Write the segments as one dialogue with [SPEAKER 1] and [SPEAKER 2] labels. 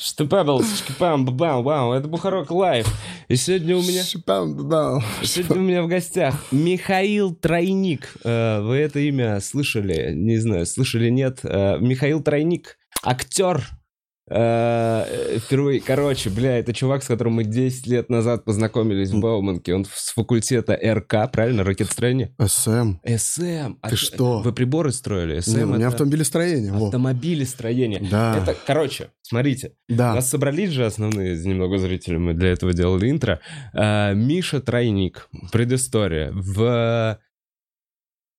[SPEAKER 1] Штепебл, шкипам, бабам, вау, это Бухарок Лайв. И сегодня у меня...
[SPEAKER 2] Шипам, да.
[SPEAKER 1] Сегодня у меня в гостях Михаил Тройник. Э, Вы это имя слышали? Не знаю, слышали, нет. Э, Михаил Тройник, актер. Э, Впервые, короче, бля, это чувак, с которым мы 10 лет назад познакомились в Бауманке. Он с факультета РК, правильно, ракетостроение?
[SPEAKER 2] СМ.
[SPEAKER 1] СМ. А
[SPEAKER 2] Ты что?
[SPEAKER 1] Вы приборы строили? СМ
[SPEAKER 2] Не, у меня автомобилестроение.
[SPEAKER 1] автомобилестроение.
[SPEAKER 2] Да.
[SPEAKER 1] Это, короче, смотрите.
[SPEAKER 2] Да.
[SPEAKER 1] нас собрались же основные немного зрители, мы для этого делали интро. А, Миша Тройник, предыстория. В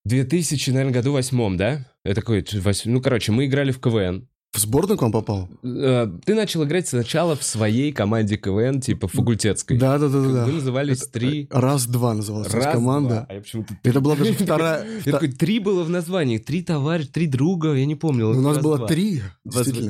[SPEAKER 1] 2000, наверное, году восьмом, да? Это какой Ну, короче, мы играли в КВН.
[SPEAKER 2] В сборную к вам попал?
[SPEAKER 1] Э, Ты начал играть сначала в своей команде КВН, типа факультетской.
[SPEAKER 2] Да, да, да, да.
[SPEAKER 1] Вы назывались
[SPEAKER 2] Это,
[SPEAKER 1] три...
[SPEAKER 2] э, Раз-два называлась
[SPEAKER 1] Раз,
[SPEAKER 2] команда.
[SPEAKER 1] два. А я почему-то...
[SPEAKER 2] Это была даже вторая...
[SPEAKER 1] Я такой, три было в названии, три товарища, три друга, я не помню.
[SPEAKER 2] У нас было три.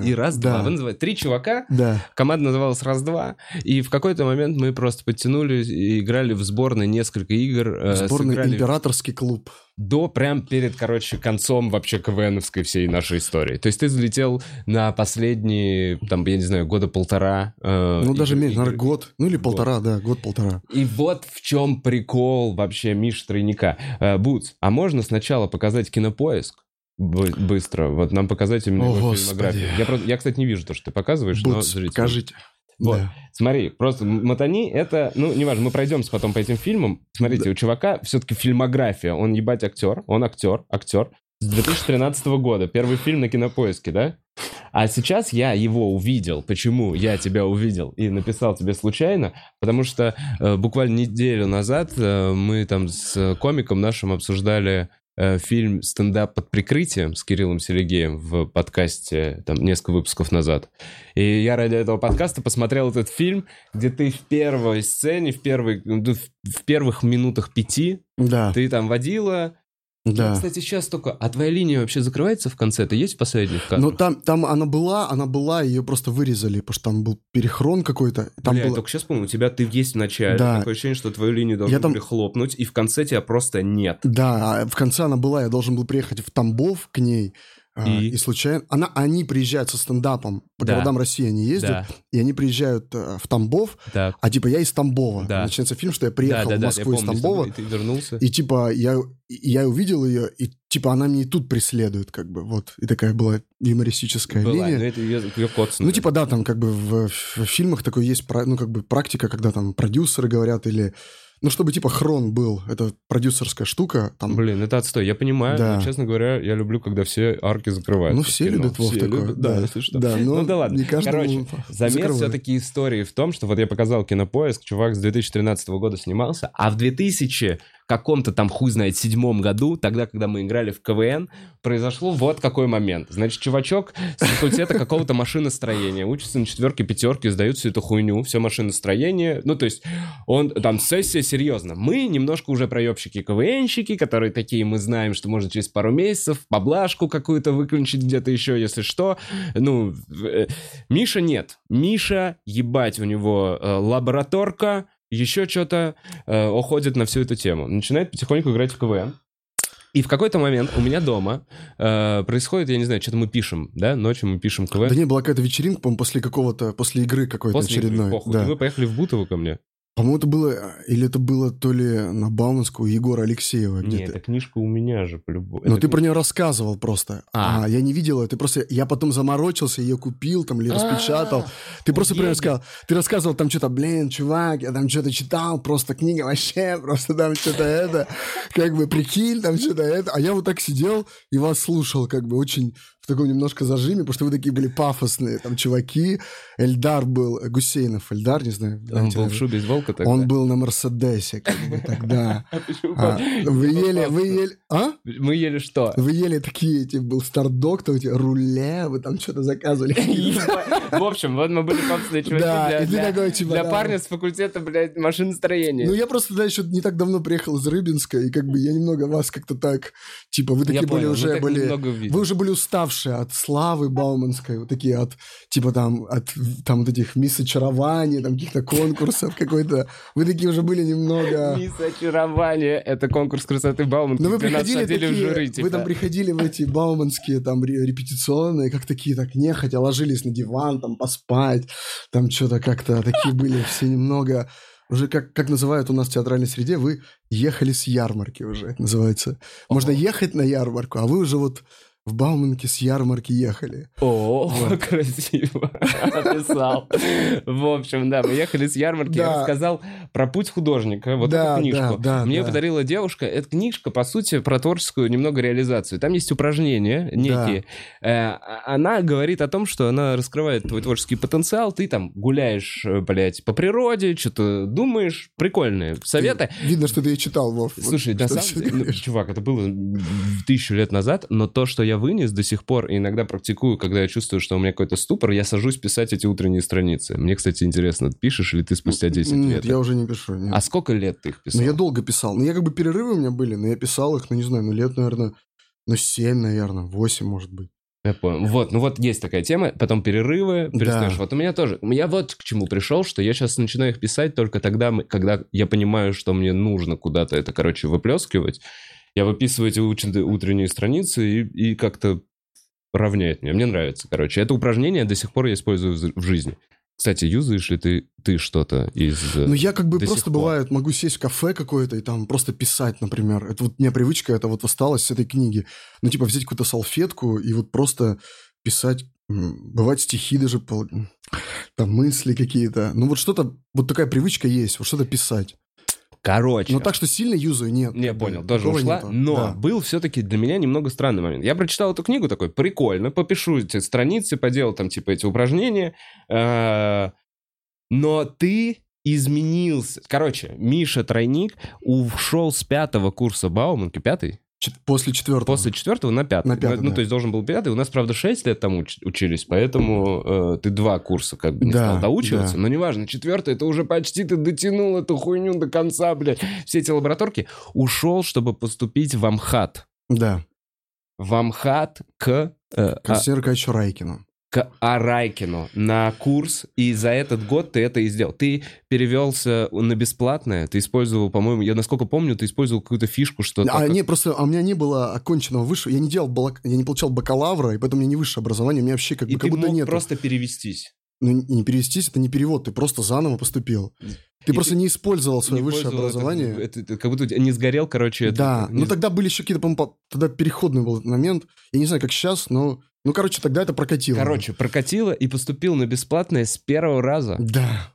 [SPEAKER 1] И раз-два. Вы называете три чувака,
[SPEAKER 2] Да.
[SPEAKER 1] Команда называлась «Раз-два», и в какой-то момент мы просто подтянулись и играли в сборной несколько игр. э,
[SPEAKER 2] Сборный императорский клуб.
[SPEAKER 1] До, прям перед, короче, концом вообще КВНовской всей нашей истории. То есть ты залетел на последние, там, я не знаю, года полтора. э,
[SPEAKER 2] Ну, даже
[SPEAKER 1] игр-
[SPEAKER 2] меньше, наверное, год. Ну, или
[SPEAKER 1] Год.
[SPEAKER 2] полтора, да, год-полтора.
[SPEAKER 1] И вот в чем прикол вообще Миш Тройника. Э, Бутс, а можно сначала показать кинопоиск? Бы- Быстро. Вот нам показать именно
[SPEAKER 2] О,
[SPEAKER 1] его
[SPEAKER 2] Господи.
[SPEAKER 1] фильмографию. Я, я, кстати, не вижу то, что ты показываешь, но
[SPEAKER 2] Бутс,
[SPEAKER 1] зрители-
[SPEAKER 2] покажите.
[SPEAKER 1] Вот.
[SPEAKER 2] Да.
[SPEAKER 1] Смотри, просто Матани это, ну, неважно, мы пройдемся потом по этим фильмам. Смотрите, у чувака все-таки фильмография, он ебать актер, он актер, актер. С 2013 года, первый фильм на кинопоиске, да? А сейчас я его увидел. Почему я тебя увидел и написал тебе случайно? Потому что э, буквально неделю назад э, мы там с комиком нашим обсуждали фильм «Стендап под прикрытием» с Кириллом Селегеем в подкасте там несколько выпусков назад. И я ради этого подкаста посмотрел этот фильм, где ты в первой сцене, в, первой, ну, в в первых минутах пяти,
[SPEAKER 2] Да,
[SPEAKER 1] ты там водила.
[SPEAKER 2] Да.
[SPEAKER 1] Ну, кстати, сейчас только... А твоя линия вообще закрывается в конце? Это есть в последних кадрах?
[SPEAKER 2] Но там, там она была, она была, ее просто вырезали, потому что там был перехрон какой-то. Там
[SPEAKER 1] Бля, я
[SPEAKER 2] было...
[SPEAKER 1] только сейчас помню, у тебя ты есть в начале.
[SPEAKER 2] Да.
[SPEAKER 1] Такое ощущение, что твою линию должны
[SPEAKER 2] Я там-
[SPEAKER 1] были хлопнуть, и в конце тебя просто нет.
[SPEAKER 2] Да, а в конце она была, я должен был приехать в Тамбов к ней. А,
[SPEAKER 1] И?
[SPEAKER 2] И, случайно... Она, они приезжают со стендапом, по
[SPEAKER 1] Да.
[SPEAKER 2] городам России они ездят,
[SPEAKER 1] Да,
[SPEAKER 2] и они приезжают э, в Тамбов,
[SPEAKER 1] так.
[SPEAKER 2] а типа я из Тамбова.
[SPEAKER 1] Да.
[SPEAKER 2] Начинается фильм, что я
[SPEAKER 1] Да,
[SPEAKER 2] приехал
[SPEAKER 1] да,
[SPEAKER 2] в
[SPEAKER 1] да,
[SPEAKER 2] Москву
[SPEAKER 1] я
[SPEAKER 2] из
[SPEAKER 1] помню,
[SPEAKER 2] Тамбова,
[SPEAKER 1] И ты вернулся.
[SPEAKER 2] и типа я, я увидел ее, и типа она мне и тут преследует, как бы, вот. И такая была юмористическая
[SPEAKER 1] Была,
[SPEAKER 2] линия.
[SPEAKER 1] но это ее, ее коцнули.
[SPEAKER 2] Ну, типа, да, там как бы в, в фильмах такой есть, ну, как бы практика, когда там продюсеры говорят или... Ну, чтобы типа хрон был, это продюсерская штука, там...
[SPEAKER 1] Блин, это отстой. Я понимаю,
[SPEAKER 2] Да.
[SPEAKER 1] но, честно говоря, я люблю, когда все арки закрываются.
[SPEAKER 2] ну, все любят Вов такое.
[SPEAKER 1] любят, да, если что.
[SPEAKER 2] Да, но
[SPEAKER 1] Ну да ладно.
[SPEAKER 2] не
[SPEAKER 1] Короче, замес
[SPEAKER 2] закрывают.
[SPEAKER 1] все-таки истории в том, что вот я показал кинопоиск, чувак с 2013 года снимался, а в 2000 каком-то там хуй знает седьмом году, тогда, когда мы играли в КВН, произошло вот какой момент. Значит, чувачок с факультета какого-то машиностроения учится на четверке, пятерке, сдает всю эту хуйню, все машиностроение. Ну, то есть, он там сессия серьезно. Мы немножко уже проебщики КВНщики, которые такие, мы знаем, что можно через пару месяцев поблажку какую-то выключить где-то еще, если что. Ну, э, Миша нет. Миша, ебать, у него э, лабораторка, еще что-то э, уходит на всю эту тему. Начинает потихоньку играть в КВН. И в какой-то момент у меня дома э, происходит, я не знаю, что-то мы пишем, да, ночью мы пишем КВН.
[SPEAKER 2] Да не, была какая-то вечеринка, по-моему, после какого-то, после игры какой-то
[SPEAKER 1] После игры,
[SPEAKER 2] очередной.
[SPEAKER 1] похуй.
[SPEAKER 2] да.
[SPEAKER 1] И мы поехали в Бутово ко мне.
[SPEAKER 2] По-моему, это было, или это было то ли на Бауманскую Егора Алексеева где-то.
[SPEAKER 1] эта книжка у меня же, по-любому.
[SPEAKER 2] Но
[SPEAKER 1] Это
[SPEAKER 2] ты про нее рассказывал просто.
[SPEAKER 1] А.
[SPEAKER 2] А. я не видел. Ты просто... Я потом заморочился, ее купил там или распечатал. Ты просто прям
[SPEAKER 1] Офигеть.
[SPEAKER 2] сказал... Ты рассказывал там что-то, блин, чувак, я там что-то читал, просто книга вообще, просто там что-то это, как бы прикинь, там что-то это. А я вот так сидел и вас слушал, как бы очень таком немножко зажиме, потому что вы такие были пафосные, там чуваки. Эльдар был, э, Гусейнов, Эльдар, не знаю.
[SPEAKER 1] Он был в шубе из волка тогда.
[SPEAKER 2] Он был на Мерседесе, как бы тогда.
[SPEAKER 1] А?
[SPEAKER 2] А, вы ели, вы ели, а?
[SPEAKER 1] Мы ели что?
[SPEAKER 2] Вы ели такие, типа, был стардок, там эти руле, вы там что-то заказывали.
[SPEAKER 1] В общем, вот мы были папсные чуваки для-
[SPEAKER 2] типа,
[SPEAKER 1] парня с факультета, блядь, машиностроения.
[SPEAKER 2] Ну, я просто, да, еще не так давно приехал из Рыбинска, и как бы я немного вас как-то так, типа, вы такие были уже, были... Вы уже были уставшие уставшие от славы Бауманской, вот такие от, типа там, от там вот этих мисс очарования, там каких-то конкурсов какой-то. Вы такие уже были немного...
[SPEAKER 1] Мисс очарования, это конкурс красоты Бауманки.
[SPEAKER 2] Но вы приходили такие,
[SPEAKER 1] жюри,
[SPEAKER 2] вы
[SPEAKER 1] типа.
[SPEAKER 2] там приходили в эти бауманские там ре- репетиционные, как такие так нехотя ложились на диван, там поспать, там что-то как-то такие были все немного уже как, как называют у нас в театральной среде, вы ехали с ярмарки уже, это называется. Можно ехать на ярмарку, а вы уже вот в Бауманке с ярмарки ехали.
[SPEAKER 1] О, красиво описал. В общем, да, мы ехали с ярмарки, я
[SPEAKER 2] Да.
[SPEAKER 1] рассказал про путь художника, вот
[SPEAKER 2] Да,
[SPEAKER 1] эту книжку.
[SPEAKER 2] да,
[SPEAKER 1] Мне
[SPEAKER 2] да.
[SPEAKER 1] подарила девушка. Эта книжка, по сути, про творческую немного реализацию. Там есть упражнения некие. Э, Она говорит о том, что она раскрывает твой творческий потенциал. Ты там гуляешь, э, блядь, по природе, что-то думаешь. Прикольные советы.
[SPEAKER 2] Видно, что ты и читал, Вов. Вот
[SPEAKER 1] Слушай, на самом деле, ну, чувак, это было тысячу лет назад, но то, что я вынес до сих пор, и иногда практикую, когда я чувствую, что у меня какой-то ступор, я сажусь писать эти утренние страницы. Мне, кстати, интересно, пишешь ли ты спустя 10
[SPEAKER 2] Нет,
[SPEAKER 1] лет?
[SPEAKER 2] я уже не пишу. нет.
[SPEAKER 1] А сколько лет ты их писал?
[SPEAKER 2] Ну, я долго писал. Ну, я как бы перерывы у меня были, но я писал их, ну, не знаю, ну, лет, наверное, ну, семь, наверное, восемь, может быть.
[SPEAKER 1] Я понял. Вот, ну вот есть такая тема, потом перерывы, перестаешь.
[SPEAKER 2] Да.
[SPEAKER 1] Вот у меня тоже. Я вот к чему пришел, что я сейчас начинаю их писать только тогда, когда я понимаю, что мне нужно куда-то это, короче, выплескивать. Я выписываю эти утренние страницы и, и как-то равняет мне. Мне нравится, короче. Это упражнение до сих пор я использую в жизни. Кстати, юзаешь ли ты, ты что-то из... э,
[SPEAKER 2] Ну, я как бы просто бывает, могу сесть в кафе какое-то и там просто писать, например. Это вот у меня привычка, это вот осталось с этой книги. Ну, типа взять какую-то салфетку и вот просто писать, бывает стихи даже, там мысли какие-то. Ну, вот что-то, вот такая привычка есть, вот что-то писать.
[SPEAKER 1] Короче.
[SPEAKER 2] Но так, что сильно юзаю, нет.
[SPEAKER 1] Не, понял, тоже
[SPEAKER 2] такого
[SPEAKER 1] ушла.
[SPEAKER 2] нету.
[SPEAKER 1] Но
[SPEAKER 2] Да.
[SPEAKER 1] был все-таки для меня немного странный момент. Я прочитал эту книгу такой, прикольно, попишу эти страницы, поделал там типа эти упражнения. э, Но ты изменился. Короче, Миша Тройник ушел с пятого курса Бауманки, пятый?
[SPEAKER 2] После четвертого.
[SPEAKER 1] После четвертого на пятый.
[SPEAKER 2] На пятый,
[SPEAKER 1] ну,
[SPEAKER 2] да.
[SPEAKER 1] то есть должен был пятый. У нас, правда, шесть лет там уч- учились, поэтому э, ты два курса как бы не
[SPEAKER 2] Да,
[SPEAKER 1] стал доучиваться.
[SPEAKER 2] да.
[SPEAKER 1] Но неважно, четвертый, это уже почти ты дотянул эту хуйню до конца, блядь. Все эти лабораторки. Ушел, чтобы поступить в Амхат.
[SPEAKER 2] Да.
[SPEAKER 1] В Амхат к, э, а-
[SPEAKER 2] Константину Аркадьевичу Райкину.
[SPEAKER 1] К Арайкину на курс, и за этот год ты это и сделал. Ты перевелся на бесплатное, ты использовал, по-моему, я насколько помню, ты использовал какую-то фишку, что...
[SPEAKER 2] А, не, просто а у меня не было оконченного высшего, я не делал, балак- я не получал бакалавра, и поэтому у меня не высшее образование, у меня вообще как
[SPEAKER 1] и
[SPEAKER 2] бы
[SPEAKER 1] ты
[SPEAKER 2] как будто нет.
[SPEAKER 1] просто перевестись.
[SPEAKER 2] Ну, не перевестись, это не перевод, ты просто заново поступил. Ты
[SPEAKER 1] И
[SPEAKER 2] просто
[SPEAKER 1] ты
[SPEAKER 2] не использовал свое
[SPEAKER 1] Не
[SPEAKER 2] высшее
[SPEAKER 1] пользовал это-
[SPEAKER 2] образование.
[SPEAKER 1] Это, это как будто не сгорел, короче. это-
[SPEAKER 2] да,
[SPEAKER 1] не
[SPEAKER 2] ну тогда были еще какие-то, по-моему, по- тогда переходный был этот момент. Я не знаю, как сейчас, но... Ну, короче, тогда это прокатило.
[SPEAKER 1] Короче, прокатило и поступил на бесплатное с первого раза.
[SPEAKER 2] Да.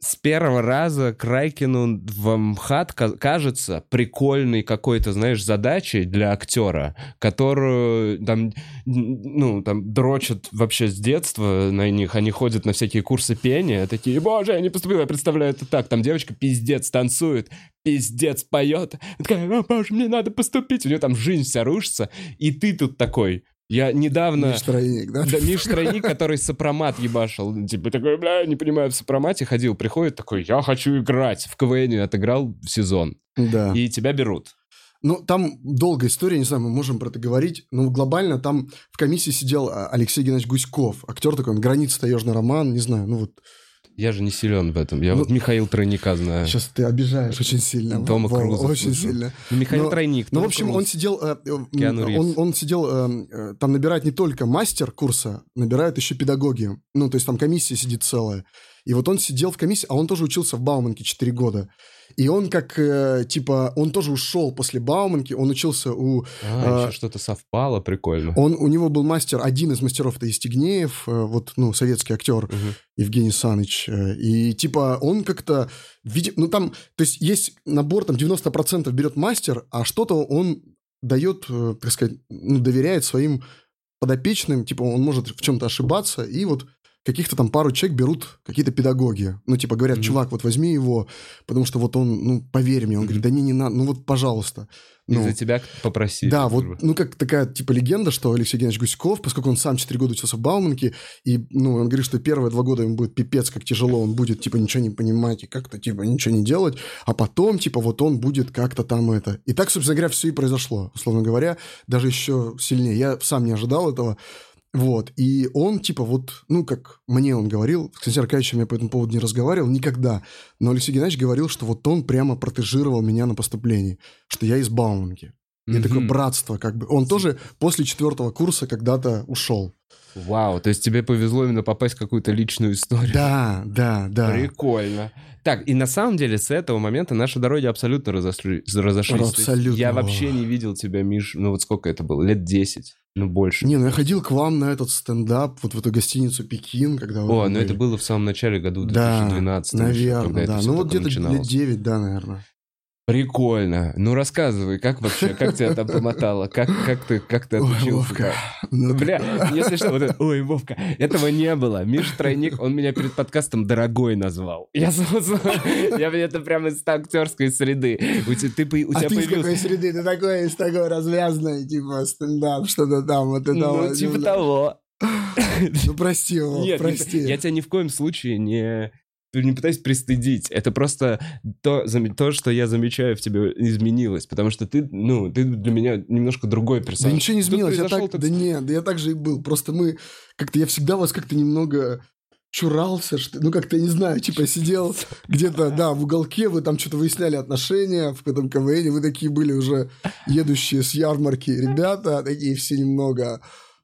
[SPEAKER 1] С первого раза к Райкину в МХАТ ка- кажется прикольной какой-то, знаешь, задачей для актера, которую там, ну, там дрочат вообще с детства на них, они ходят на всякие курсы пения, такие, боже, я не поступил, я представляю это так, там девочка пиздец танцует, пиздец поет, такая, о, боже, мне надо поступить, у нее там жизнь вся рушится, и ты тут такой, я недавно...
[SPEAKER 2] Миш Тройник, да?
[SPEAKER 1] Да, Миш Тройник, который сопромат ебашил. Типа такой, бля, не понимаю, в сопромате ходил, приходит такой, я хочу играть. В КВН отыграл в сезон.
[SPEAKER 2] Да.
[SPEAKER 1] И тебя берут.
[SPEAKER 2] Ну, там долгая история, не знаю, мы можем про это говорить, но глобально там в комиссии сидел а, Алексей Геннадьевич Гуськов, актер такой, он «Граница таежный роман», не знаю, ну вот,
[SPEAKER 1] Я же не силен в этом. Я
[SPEAKER 2] Ну,
[SPEAKER 1] вот Михаил Тройника знаю.
[SPEAKER 2] сейчас ты обижаешь очень сильно.
[SPEAKER 1] Тома
[SPEAKER 2] Вова,
[SPEAKER 1] Круза
[SPEAKER 2] Очень
[SPEAKER 1] слушаю.
[SPEAKER 2] сильно.
[SPEAKER 1] Ну, Михаил
[SPEAKER 2] Но-
[SPEAKER 1] Тройник.
[SPEAKER 2] Ну, в общем,
[SPEAKER 1] Круз.
[SPEAKER 2] он сидел, э, э, он, он сидел, э, э, там набирает не только мастер курса, набирают еще педагоги. Ну, то есть там комиссия сидит целая. И вот он сидел в комиссии, а он тоже учился в Бауманке 4 года. И он как, э, типа, он тоже ушел после Бауманки, он учился у...
[SPEAKER 1] А,
[SPEAKER 2] а,
[SPEAKER 1] еще что-то совпало, прикольно.
[SPEAKER 2] Он, у него был мастер, один из мастеров, это Истигнеев, э, вот, ну, советский актер
[SPEAKER 1] Мгм.
[SPEAKER 2] Евгений Саныч. э, И, типа, он как-то... види- Ну, там, то есть, есть набор, там, 90% берет мастер, а что-то он дает, э, так сказать, ну, доверяет своим подопечным, типа, он может в чем-то ошибаться, и вот каких-то там пару человек берут какие-то педагоги. Ну, типа, говорят,
[SPEAKER 1] Мгм.
[SPEAKER 2] чувак, вот возьми его, потому что вот он, ну, поверь мне. Он
[SPEAKER 1] Мгм.
[SPEAKER 2] говорит, да не, не надо, ну вот, пожалуйста. Ну,
[SPEAKER 1] за тебя попросили.
[SPEAKER 2] да, вот, ну, как такая, типа, легенда, что Алексей Геннадьевич Гуськов, поскольку он сам 4 года учился в Бауманке, и, ну, он говорит, что первые два года ему будет пипец, как тяжело, он будет, типа, ничего не понимать и как-то, типа, ничего не делать, а потом, типа, вот он будет как-то там это. И так, собственно говоря, все и произошло, условно говоря, даже еще сильнее. Я сам не ожидал этого, вот, и он, типа, вот, ну, как мне он говорил, Константином Аркадьевичем я по этому поводу не разговаривал никогда, но Алексей Геннадьевич говорил, что вот он прямо протежировал меня на поступлении, что я из Бауманки. И
[SPEAKER 1] Мгм.
[SPEAKER 2] такое братство, как бы. Он тоже после четвертого курса когда-то ушел.
[SPEAKER 1] Вау, то есть тебе повезло именно попасть в какую-то личную историю.
[SPEAKER 2] Да, да, да.
[SPEAKER 1] Прикольно. Так, и на самом деле с этого момента наши дороги абсолютно разошли, разошлись.
[SPEAKER 2] Абсолютно.
[SPEAKER 1] Я вообще не видел тебя, Миш, ну вот сколько это было? Лет 10, ну больше.
[SPEAKER 2] Не, ну я ходил к вам на этот стендап, вот в эту гостиницу Пекин, когда вы
[SPEAKER 1] О,
[SPEAKER 2] там
[SPEAKER 1] ну это
[SPEAKER 2] были.
[SPEAKER 1] было в самом начале году
[SPEAKER 2] Да,
[SPEAKER 1] 2012 еще, когда
[SPEAKER 2] наверное,
[SPEAKER 1] это
[SPEAKER 2] да.
[SPEAKER 1] всё
[SPEAKER 2] Ну вот где-то лет
[SPEAKER 1] начиналось.
[SPEAKER 2] 9, да, наверное.
[SPEAKER 1] Прикольно. Ну рассказывай, как вообще, как тебя там помотало? Как, как ты, как ты
[SPEAKER 2] Ой,
[SPEAKER 1] отучился?
[SPEAKER 2] Вовка. Ну,
[SPEAKER 1] Бля, если что, вот это, ой, Вовка, этого не было. Миша Тройник, он меня перед подкастом дорогой назвал. Я, я это прямо из актерской среды. У тебя, ты, у
[SPEAKER 2] а
[SPEAKER 1] тебя
[SPEAKER 2] ты из какой среды? Ты такой, из такой развязной, типа, стендап, что-то там, вот это
[SPEAKER 1] Ну,
[SPEAKER 2] вот,
[SPEAKER 1] типа того.
[SPEAKER 2] Ну, прости, Вов,
[SPEAKER 1] Нет, не-
[SPEAKER 2] прости.
[SPEAKER 1] я тебя ни в коем случае не не пытаюсь пристыдить. Это просто то, то, что я замечаю в тебе, изменилось. Потому что ты, ну, ты для меня немножко другой
[SPEAKER 2] Да
[SPEAKER 1] персонаж.
[SPEAKER 2] ничего не изменилось, я так,
[SPEAKER 1] тот
[SPEAKER 2] да нет, да я так же и был. Просто мы, как-то, я всегда вас как-то немного чурался, что, ну, как-то, я не знаю, типа, сидел где-то, да, в уголке, вы там что-то выясняли отношения в этом КВН, вы такие были уже едущие с ярмарки ребята, такие все немного...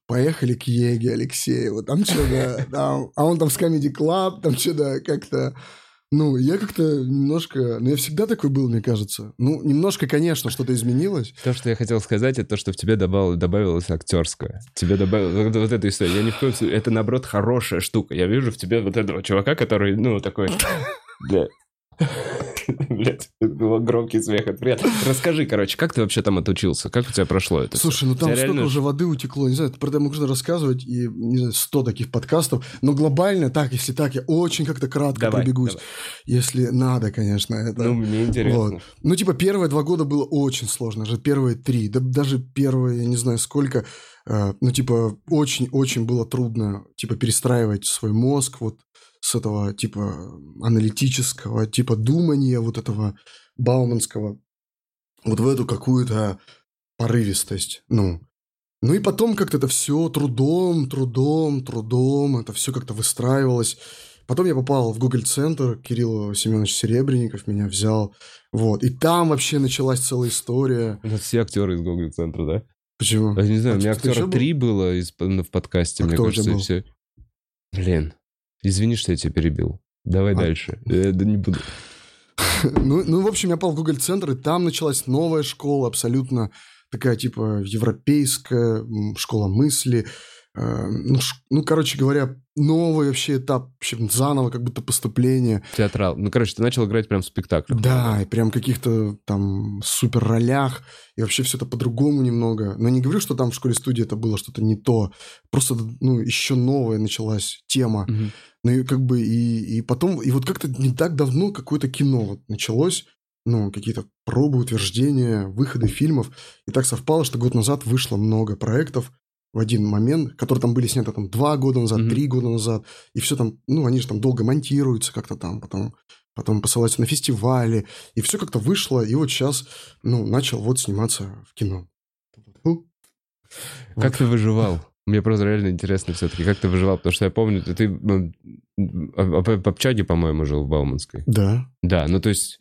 [SPEAKER 2] Поехали к Еге Алексееву, там что-то, там, а он там с Comedy Club, там что-то как-то... Ну, я как-то немножко... Ну, я всегда такой был, мне кажется. Ну, немножко, конечно, что-то изменилось.
[SPEAKER 1] То, что я хотел сказать, это то, что в тебе добавил, добавилось актерское. Тебе добавилось вот, эту историю. Я ни в коем случае... Это, наоборот, хорошая штука. Я вижу в тебе вот этого чувака, который, ну, такой... Бля. Блядь, был громкий смех. Это приятно. Расскажи, короче, как ты вообще там отучился? Как у тебя прошло это?
[SPEAKER 2] Слушай, ну там столько
[SPEAKER 1] реально-
[SPEAKER 2] уже воды утекло, не знаю, про это можно рассказывать, и, не знаю, 100 таких подкастов, но глобально, так, если так, я очень как-то кратко
[SPEAKER 1] Давай,
[SPEAKER 2] пробегусь,
[SPEAKER 1] давай.
[SPEAKER 2] если надо, конечно, это...
[SPEAKER 1] Ну, мне интересно.
[SPEAKER 2] Вот. Ну, типа, первые два года было очень сложно, же первые три, да даже первые, я не знаю сколько, э, ну, типа, очень-очень было трудно, типа, перестраивать свой мозг вот с этого, типа, аналитического, типа, думания вот этого бауманского вот в эту какую-то порывистость, ну. Ну и потом как-то это все трудом, трудом, трудом, это все как-то выстраивалось. Потом я попал в Google центр Кирилл Семенович Серебренников меня взял, вот. И там вообще началась целая история.
[SPEAKER 1] У нас все актеры из Google центра, да?
[SPEAKER 2] Почему?
[SPEAKER 1] Я не знаю,
[SPEAKER 2] А
[SPEAKER 1] у меня
[SPEAKER 2] еще
[SPEAKER 1] актера
[SPEAKER 2] был?
[SPEAKER 1] три было из, ну, в подкасте,
[SPEAKER 2] А
[SPEAKER 1] мне
[SPEAKER 2] кто
[SPEAKER 1] кажется, и
[SPEAKER 2] был?
[SPEAKER 1] все. Блин, извини, что я тебя перебил. Давай
[SPEAKER 2] А.
[SPEAKER 1] дальше. Я да не буду.
[SPEAKER 2] Ну, ну, в общем, я попал в Google центр, и там началась новая школа, абсолютно такая, типа, европейская школа мысли. Э, Ну, ш- ну, короче говоря, новый вообще этап, вообще заново как будто поступление.
[SPEAKER 1] Театрал. Ну, короче, ты начал играть прям в спектаклях.
[SPEAKER 2] Да, и прям каких-то там супер ролях, и вообще все это по-другому немного. Но не говорю, что там в школе-студии это было что-то не то. Просто, ну, еще новая началась тема.
[SPEAKER 1] Мгм.
[SPEAKER 2] Ну, и как бы, и, и потом, и вот как-то не так давно какое-то кино вот началось, ну, какие-то пробы, утверждения, выходы фильмов. И так совпало, что год назад вышло много проектов в один момент, которые там были сняты там два года назад,
[SPEAKER 1] Мгм.
[SPEAKER 2] три года назад, и все там, ну, они же там долго монтируются как-то там, потом, потом посылаются на фестивали, и все как-то вышло, и вот сейчас, ну, начал вот сниматься в кино.
[SPEAKER 1] Как ты выживал? Мне просто реально интересно все-таки, как ты выживал, потому что я помню, ты, ты ну, а- а- в общаге, по-моему, жил в Бауманской.
[SPEAKER 2] Да.
[SPEAKER 1] Да, ну то есть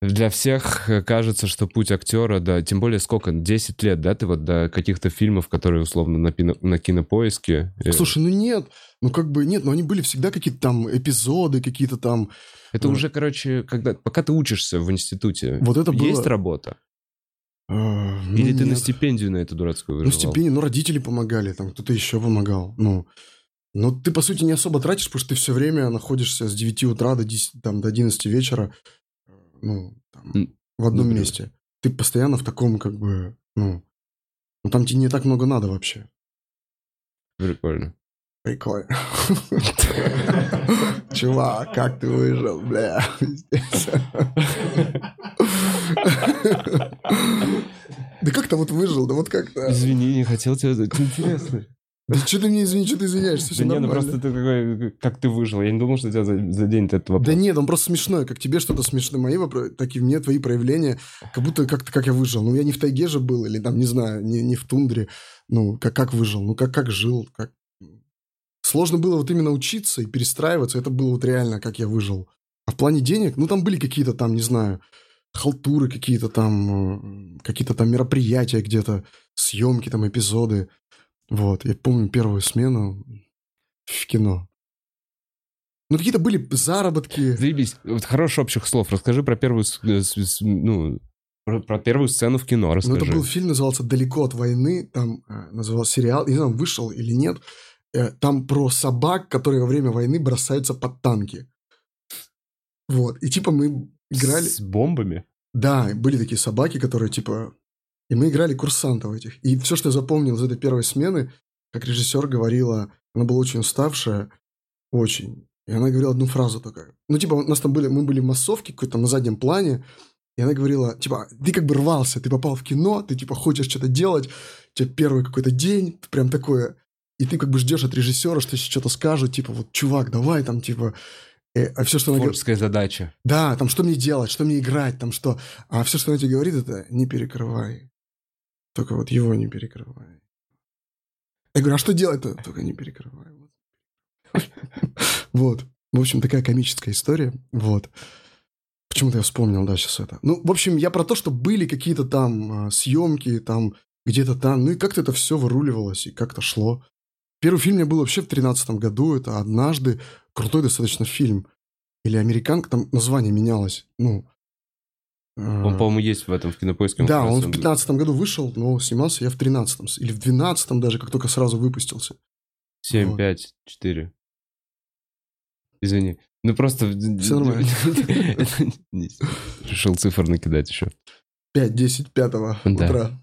[SPEAKER 1] для всех э, кажется, что путь актера, да, тем более сколько, 10 лет, да, ты вот до каких-то фильмов, которые условно на, пино- на кинопоиске. э,
[SPEAKER 2] Слушай, ну нет, ну как бы нет, но они были всегда какие-то там эпизоды, какие-то там...
[SPEAKER 1] это
[SPEAKER 2] ну-
[SPEAKER 1] уже, короче, когда, пока ты учишься в институте,
[SPEAKER 2] Вот это было...
[SPEAKER 1] есть работа?
[SPEAKER 2] Э, ну,
[SPEAKER 1] Или ты на
[SPEAKER 2] нет.
[SPEAKER 1] стипендию на эту дурацкую
[SPEAKER 2] Ну,
[SPEAKER 1] выживал?
[SPEAKER 2] стипендию, ну, родители помогали, там кто-то еще помогал. Ну, но ты, по сути, не особо тратишь, потому что ты все время находишься с 9 утра до 10, там, до 11 вечера, ну, там, в одном
[SPEAKER 1] например.
[SPEAKER 2] месте. Ты постоянно в таком, как бы, ну, ну, там тебе не так много надо вообще.
[SPEAKER 1] Прикольно.
[SPEAKER 2] Прикольно. Чувак, как ты выжил, бля, Да как то вот выжил, да вот как-то.
[SPEAKER 1] Извини, не хотел тебя... Это интересно.
[SPEAKER 2] Да что ты мне извини, что ты извиняешься?
[SPEAKER 1] Да не, ну просто ты такой, как ты выжил. Я не думал, что тебя за, за день этот вопрос.
[SPEAKER 2] Да нет, он просто смешной. Как тебе что-то смешное, мои вопросы, так и мне твои проявления, как будто как-то как я выжил. Ну, я не в тайге же был, или там, не знаю, не, не в тундре. Ну, как, как выжил, ну, как, как жил, как... Сложно было вот именно учиться и перестраиваться. Это было вот реально, как я выжил. А в плане денег, ну, там были какие-то там, не знаю, халтуры какие-то там, э, какие-то там мероприятия где-то, съемки там, эпизоды. Вот, я помню первую смену в кино. Ну, какие-то были заработки.
[SPEAKER 1] Заебись. Вот хороших общих слов. Расскажи про первую, э, ну, про, про первую сцену в кино. Расскажи.
[SPEAKER 2] Ну, это был фильм, назывался «Далеко от войны». Там э, назывался сериал. Не знаю, вышел или нет. Э, там про собак, которые во время войны бросаются под танки. Вот. И типа мы играли...
[SPEAKER 1] С бомбами?
[SPEAKER 2] Да, были такие собаки, которые типа и мы играли курсантов этих. И все, что я запомнил из этой первой смены, как режиссер говорила, она была очень уставшая, очень. И она говорила одну фразу такая. Ну, типа, у нас там были, мы были в массовке какой-то на заднем плане, и она говорила, типа, ты как бы рвался, ты попал в кино, ты, типа, хочешь что-то делать, у тебя первый какой-то день, прям такое, и ты как бы ждешь от режиссера, что что-то скажут, типа, вот, чувак, давай там, типа, э, а все, что
[SPEAKER 1] она Творческая
[SPEAKER 2] говорит...
[SPEAKER 1] задача.
[SPEAKER 2] Да, там, что мне делать, что мне играть, там, что... А все, что она тебе говорит, это не перекрывай. Только вот его не перекрывай. Я говорю, а что делать-то? Только не перекрывай. Вот. В общем, такая комическая история. Вот. Почему-то я вспомнил, да, сейчас это. Ну, в общем, я про то, что были какие-то там а, съемки, там где-то там, ну и как-то это все выруливалось и как-то шло. Первый фильм у меня был вообще в тринадцатом году, это «Однажды». Крутой достаточно фильм. Или «Американка», там название менялось. Ну,
[SPEAKER 1] он, по-моему, есть в этом, в кинопоиске.
[SPEAKER 2] Да, он в 15 году вышел, но снимался я в 13-м. Или в 12-м даже, как только сразу выпустился.
[SPEAKER 1] 7, вот. 5, 4. Извини. Ну просто...
[SPEAKER 2] Все нормально.
[SPEAKER 1] Решил цифр накидать еще.
[SPEAKER 2] 5, 10, 5 утра.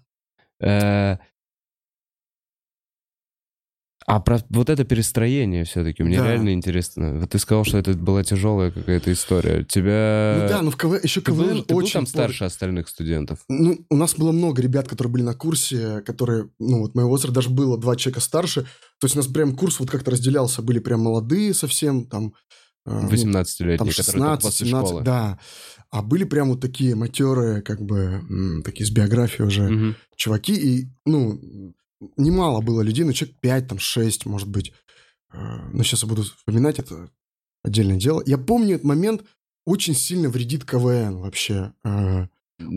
[SPEAKER 1] А про вот это перестроение все-таки мне да. реально интересно. Вот ты сказал, что это была тяжелая какая-то история. Тебя...
[SPEAKER 2] Ну да, но в КВ... еще КВН
[SPEAKER 1] ты был,
[SPEAKER 2] очень...
[SPEAKER 1] Ты был там старше остальных студентов?
[SPEAKER 2] Ну, у нас было много ребят, которые были на курсе, которые, ну, вот моего возраста даже было два человека старше. То есть у нас прям курс вот как-то разделялся. Были прям молодые совсем, там...
[SPEAKER 1] 18-летние,
[SPEAKER 2] э, ну, там 16, после 17, школы. Да. А были прям вот такие матерые, как бы, такие с биографией уже угу. чуваки. И, ну, немало было людей, ну, человек 5, там, 6, может быть. Э, но сейчас я буду вспоминать, это отдельное дело. Я помню этот момент, очень сильно вредит КВН вообще. Э,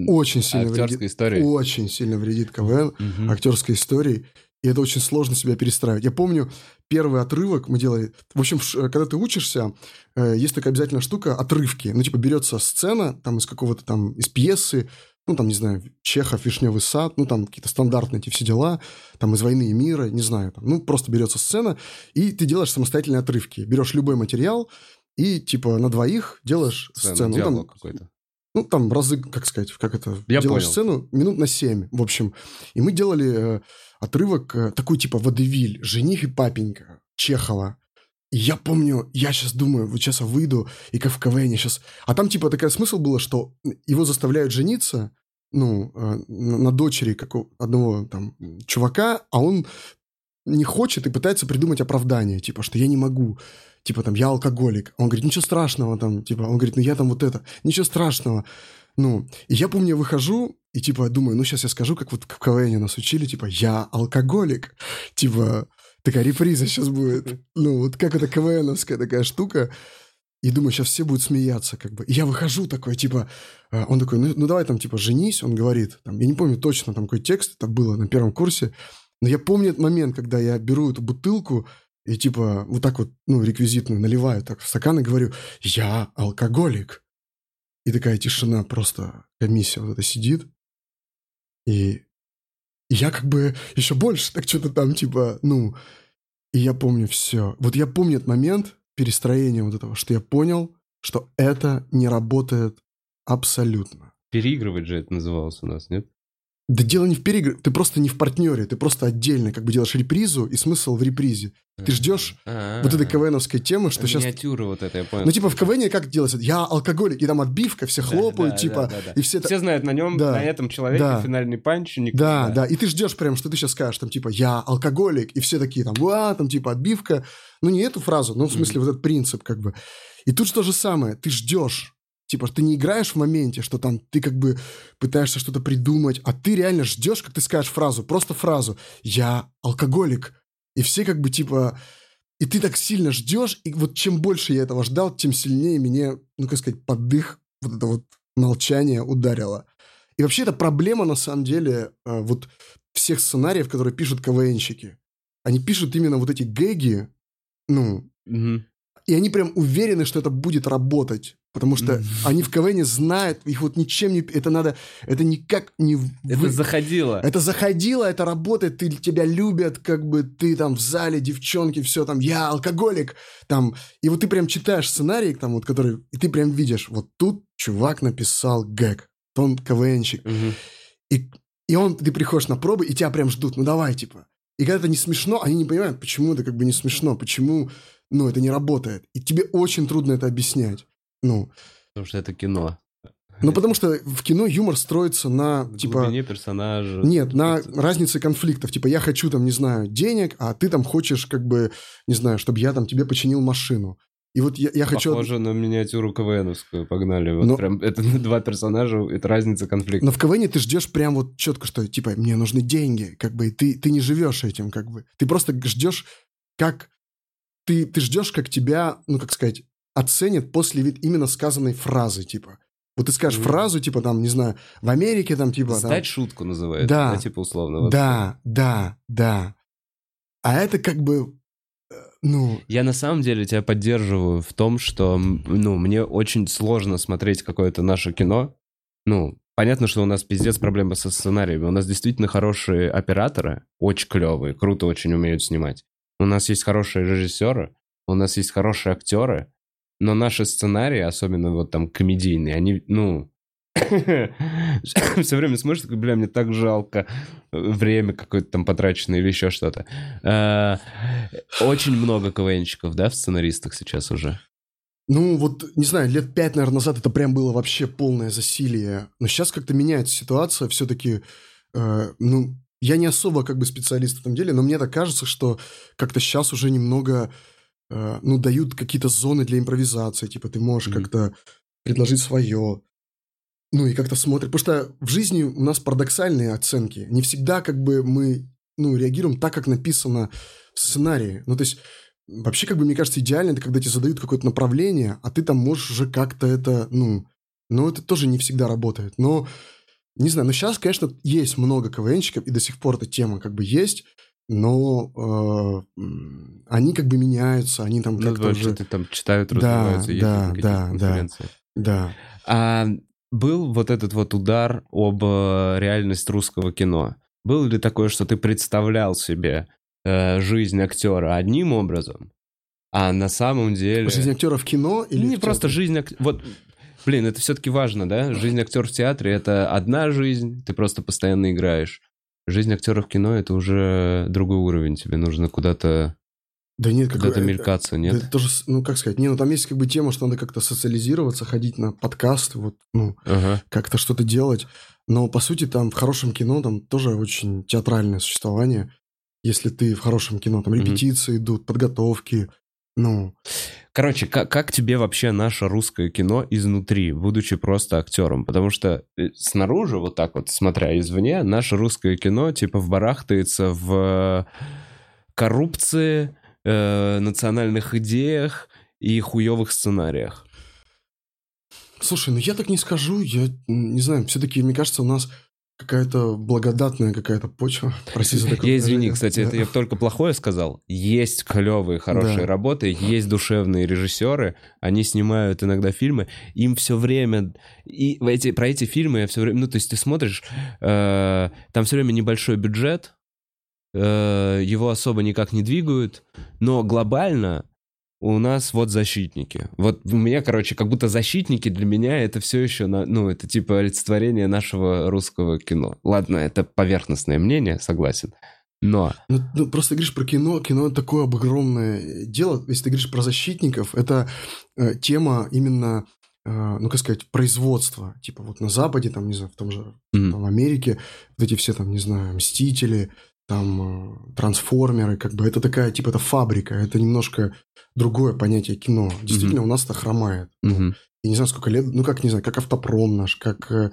[SPEAKER 2] очень сильно
[SPEAKER 1] Актерской
[SPEAKER 2] вредит.
[SPEAKER 1] истории?
[SPEAKER 2] Очень сильно вредит КВН, угу. актерской истории. И это очень сложно себя перестраивать. Я помню первый отрывок мы делали. В общем, когда ты учишься, э, есть такая обязательная штука отрывки. Ну, типа, берется сцена там из какого-то там, из пьесы, ну, там, не знаю, Чехов, Вишневый сад, ну, там какие-то стандартные эти все дела, там, из «Войны и мира», не знаю, там, ну, просто берется сцена, и ты делаешь самостоятельные отрывки. Берешь любой материал и, типа, на двоих делаешь сцену. сцену.
[SPEAKER 1] Диалог ну, там, какой-то.
[SPEAKER 2] Ну, там разы, как сказать, как это,
[SPEAKER 1] Я
[SPEAKER 2] делаешь
[SPEAKER 1] понял.
[SPEAKER 2] сцену минут на семь, в общем. И мы делали э, отрывок э, такой, типа, «Водевиль», «Жених и папенька» Чехова. Я помню, я сейчас думаю, вот сейчас я выйду, и как в КВН сейчас... А там, типа, такой смысл было, что его заставляют жениться, ну, э, на дочери какого одного там чувака, а он не хочет и пытается придумать оправдание, типа, что я не могу, типа, там, я алкоголик. Он говорит, ничего страшного, там, типа, он говорит, ну, я там вот это, ничего страшного. Ну, и я помню, я выхожу, и, типа, думаю, ну, сейчас я скажу, как вот в КВН нас учили, типа, я алкоголик. Типа, такая реприза сейчас будет. Ну, вот как это КВНовская такая штука. И думаю, сейчас все будут смеяться, как бы. И я выхожу такой, типа, э, он такой, ну, ну давай там, типа, женись, он говорит. Там, я не помню точно, там какой текст это было на первом курсе, но я помню этот момент, когда я беру эту бутылку и, типа, вот так вот, ну, реквизитную наливаю так в стакан и говорю, я алкоголик. И такая тишина, просто комиссия вот это сидит. И, и я как бы еще больше так что-то там, типа, ну... И я помню все. Вот я помню этот момент, перестроение вот этого, что я понял, что это не работает абсолютно.
[SPEAKER 1] Переигрывать же это называлось у нас, нет?
[SPEAKER 2] Да дело не в переигрывании, ты просто не в партнере, ты просто отдельно как бы делаешь репризу, и смысл в репризе. Ты ждешь
[SPEAKER 1] А-а-а.
[SPEAKER 2] вот этой КВНовской темы, что сейчас...
[SPEAKER 1] Миниатюра вот это, я понял.
[SPEAKER 2] Ну, типа, в КВН как делается? Я алкоголик, и там отбивка, все хлопают,
[SPEAKER 1] да,
[SPEAKER 2] типа,
[SPEAKER 1] да, да,
[SPEAKER 2] и все...
[SPEAKER 1] Все знают на нем, на этом человеке финальный панч. никто-
[SPEAKER 2] Да, да, и ты ждешь прям, что ты сейчас скажешь, там, типа, я алкоголик, и все такие там, уа, там, типа, отбивка. Ну, не эту фразу, но в смысле вот этот принцип, как бы. И тут же то же самое, ты ждешь, типа, ты не играешь в моменте, что там ты как бы пытаешься что-то придумать, а ты реально ждешь, как ты скажешь фразу, просто фразу, я алкоголик. И все как бы, типа, и ты так сильно ждешь, и вот чем больше я этого ждал, тем сильнее меня, ну, как сказать, поддых, вот это вот молчание ударило. И вообще это проблема, на самом деле, э, вот всех сценариев, которые пишут КВНщики. Они пишут именно вот эти гэги, ну,
[SPEAKER 1] Мгм.
[SPEAKER 2] и они прям уверены, что это будет работать. Потому что
[SPEAKER 1] Мгм.
[SPEAKER 2] они в КВН знают, их вот ничем не... Это надо... Это никак не...
[SPEAKER 1] Это
[SPEAKER 2] вы-
[SPEAKER 1] заходило.
[SPEAKER 2] это заходило, это работает, ты, тебя любят, как бы ты там в зале, девчонки, все там, я алкоголик, там. И вот ты прям читаешь сценарий, там вот, который, и ты прям видишь, вот тут чувак написал гэг, он КВНщик.
[SPEAKER 1] Мгм.
[SPEAKER 2] И, и он, ты приходишь на пробы, и тебя прям ждут, ну давай, типа. И когда это не смешно, они не понимают, почему это как бы не смешно, почему, ну, это не работает. И тебе очень трудно это объяснять. Ну,
[SPEAKER 1] Потому что это кино.
[SPEAKER 2] ну потому что в кино юмор строится на,
[SPEAKER 1] В
[SPEAKER 2] типа...
[SPEAKER 1] глубине персонажа.
[SPEAKER 2] Нет, на разнице конфликтов. Типа, я хочу там, не знаю, денег, а ты там хочешь, как бы, не знаю, чтобы я там тебе починил машину. И вот я, я хочу...
[SPEAKER 1] Похоже на миниатюру КВНовскую. Погнали. Вот
[SPEAKER 2] Ну-
[SPEAKER 1] прям это два персонажа, это разница конфликта.
[SPEAKER 2] Но в КВН ты ждешь прям вот четко, что, типа, мне нужны деньги, как бы, и ты, ты не живешь этим, как бы. Ты просто ждешь, как... Ты, ты ждешь, как тебя, ну, как сказать, оценят после именно сказанной фразы, типа. Вот ты скажешь
[SPEAKER 1] Мгм.
[SPEAKER 2] фразу, типа, там, не знаю, в Америке, там, типа... там,
[SPEAKER 1] Сдать шутку называют.
[SPEAKER 2] Да.
[SPEAKER 1] типа условно. вот.
[SPEAKER 2] да, да, да. А это как бы, э, ну,
[SPEAKER 1] Я на самом деле тебя поддерживаю в том, что, ну, мне очень сложно смотреть какое-то наше кино. Ну, понятно, что у нас пиздец проблема со сценариями. У нас действительно хорошие операторы, очень клевые, круто очень умеют снимать. У нас есть хорошие режиссеры, у нас есть хорошие актеры, но наши сценарии, особенно вот там комедийные, они, ну, все время смотришь, такой, бля, мне так жалко время какое-то там потраченное или еще что-то. Э, Очень много КВНщиков, да, в сценаристах сейчас уже?
[SPEAKER 2] Ну, вот, не знаю, лет пять, наверное, назад это прям было вообще полное засилие. Но сейчас как-то меняется ситуация. Все-таки, э, ну, я не особо как бы специалист в этом деле, но мне так кажется, что как-то сейчас уже немного, ну, дают какие-то зоны для импровизации. Типа ты можешь
[SPEAKER 1] Мгм.
[SPEAKER 2] как-то предложить свое. Ну, и как-то смотрят. Потому что в жизни у нас парадоксальные оценки. Не всегда как бы мы, ну, реагируем так, как написано в сценарии. Ну, то есть Вообще, как бы, мне кажется, идеально, это когда тебе задают какое-то направление, а ты там можешь уже как-то это, ну... Но это тоже не всегда работает. Но, не знаю, но сейчас, конечно, есть много КВНщиков, и до сих пор эта тема как бы есть, но э, они как бы меняются, они там
[SPEAKER 1] Ну,
[SPEAKER 2] как-то уже...
[SPEAKER 1] там читают, развиваются,
[SPEAKER 2] да,
[SPEAKER 1] какие-то
[SPEAKER 2] да, да.
[SPEAKER 1] конференции.
[SPEAKER 2] Да.
[SPEAKER 1] А был вот этот вот удар об э, реальность русского кино? Было ли такое, что ты представлял себе э, жизнь актера одним образом, а на самом деле...
[SPEAKER 2] Жизнь актера в кино или...
[SPEAKER 1] не
[SPEAKER 2] в
[SPEAKER 1] просто
[SPEAKER 2] театре?
[SPEAKER 1] жизнь актера. Вот, блин, это все-таки важно, да? Жизнь актера в театре это одна жизнь, ты просто постоянно играешь. Жизнь актера в кино это уже другой уровень. Тебе нужно куда-то
[SPEAKER 2] Да нет, как
[SPEAKER 1] куда-то
[SPEAKER 2] бы-
[SPEAKER 1] мелькаться,
[SPEAKER 2] Да
[SPEAKER 1] нет?
[SPEAKER 2] это тоже, ну, как сказать, не, ну, там есть как бы тема, что надо как-то социализироваться, ходить на подкасты, вот, ну,
[SPEAKER 1] Ага.
[SPEAKER 2] как-то что-то делать. Но, по сути, там в хорошем кино там тоже очень театральное существование. Если ты в хорошем кино, там репетиции идут, подготовки, ну...
[SPEAKER 1] Короче, как, как тебе вообще наше русское кино изнутри, будучи просто актером? Потому что э, снаружи, вот так вот, смотря извне, наше русское кино типа вбарахтается в коррупции, э, национальных идеях и хуевых сценариях.
[SPEAKER 2] Слушай, ну я так не скажу, я не знаю, все-таки, мне кажется, у нас какая-то благодатная какая-то почва. Прости за такое
[SPEAKER 1] Я извини, кстати,
[SPEAKER 2] Да.
[SPEAKER 1] это я только плохое сказал. Есть клевые, хорошие
[SPEAKER 2] Да.
[SPEAKER 1] работы, есть душевные режиссеры, они снимают иногда фильмы, им все время... И эти, про эти фильмы я все время... Ну, то есть ты смотришь, э, там все время небольшой бюджет, э, его особо никак не двигают, но глобально у нас вот защитники. Вот у меня, короче, как будто защитники для меня это все еще, на, ну, это типа олицетворение нашего русского кино. Ладно, это поверхностное мнение, согласен. Но...
[SPEAKER 2] Ну, ну, просто ты говоришь про кино, кино такое огромное дело. Если ты говоришь про защитников, это э, тема именно, э, ну, как сказать, производства. Типа вот на Западе, там, не знаю, в том же, mm-hmm. там, Америке, вот эти все там, не знаю, Мстители, там, э, Трансформеры, как бы это такая, типа, это фабрика, это немножко другое понятие кино. Действительно, mm-hmm. у нас это хромает.
[SPEAKER 1] Mm-hmm.
[SPEAKER 2] Я не знаю, сколько лет, ну, как, не знаю, как автопром наш, как... Э,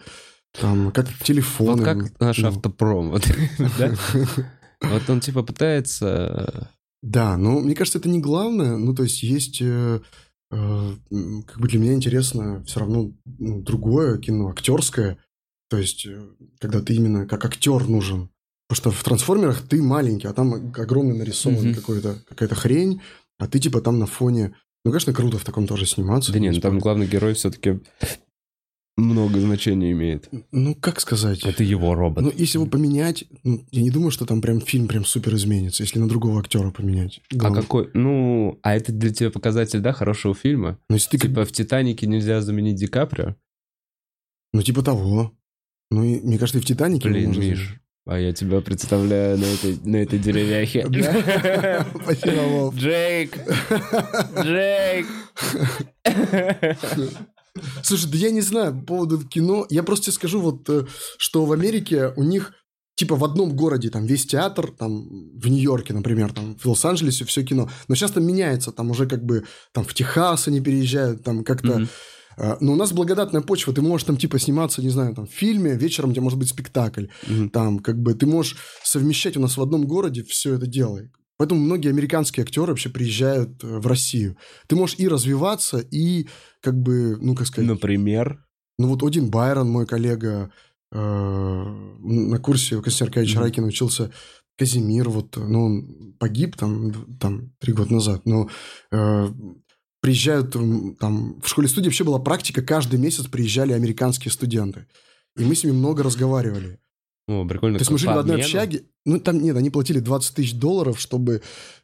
[SPEAKER 2] там, как телефон.
[SPEAKER 1] Вот как наш ну. автопром, вот, да? Вот он типа пытается...
[SPEAKER 2] Да, но мне кажется, это не главное. Ну, то есть есть... Э, э, как бы для меня интересно все равно ну, другое кино, актерское. То есть, э, когда ты именно как актер нужен. Потому что в трансформерах ты маленький, а там огромный нарисован mm-hmm. какой-то, какая-то хрень, а ты типа там на фоне. Ну, конечно, круто в таком тоже сниматься.
[SPEAKER 1] Да нет, ну, там главный герой все-таки много значения имеет.
[SPEAKER 2] Ну, как сказать?
[SPEAKER 1] Это его робот.
[SPEAKER 2] Ну, если его поменять, ну, я не думаю, что там прям фильм прям супер изменится, если на другого актера поменять.
[SPEAKER 1] А Главное. А какой? Ну, а это для тебя показатель, да, хорошего фильма?
[SPEAKER 2] Ну, если ты
[SPEAKER 1] типа в «Титанике» нельзя заменить Ди Каприо?
[SPEAKER 2] Ну, типа того. Ну, и, мне кажется, и в «Титанике»
[SPEAKER 1] Блин, можно Миш, а я тебя представляю на этой, на этой деревяхе.
[SPEAKER 2] Спасибо, Вов.
[SPEAKER 1] Джейк! Джейк!
[SPEAKER 2] Слушай, да я не знаю по поводу кино. Я просто тебе скажу вот, э, что в Америке у них типа в одном городе там весь театр, там в Нью-Йорке, например, там в Лос-Анджелесе все кино. Но сейчас там меняется, там уже как бы там в Техас они переезжают, там как-то... Mm-hmm. Но у нас благодатная почва, ты можешь там типа сниматься, не знаю, там в фильме, вечером у тебя может быть спектакль, mm-hmm. там как бы ты можешь совмещать у нас в одном городе все это дело. Поэтому многие американские актеры вообще приезжают э, в Россию. Ты можешь и развиваться, и как бы, ну, как сказать...
[SPEAKER 1] Например?
[SPEAKER 2] Ну, вот один Байрон, мой коллега, э, на курсе у Константина Аркадьевича mm-hmm. Райкина учился Казимир, вот, ну, он погиб там, там три года назад, но э, приезжают там... В школе-студии вообще была практика, каждый месяц приезжали американские студенты. И мы с ними много разговаривали.
[SPEAKER 1] О, прикольно.
[SPEAKER 2] То есть мы жили в одной общаге. Ну, там, нет, они платили 20 тысяч долларов, чтобы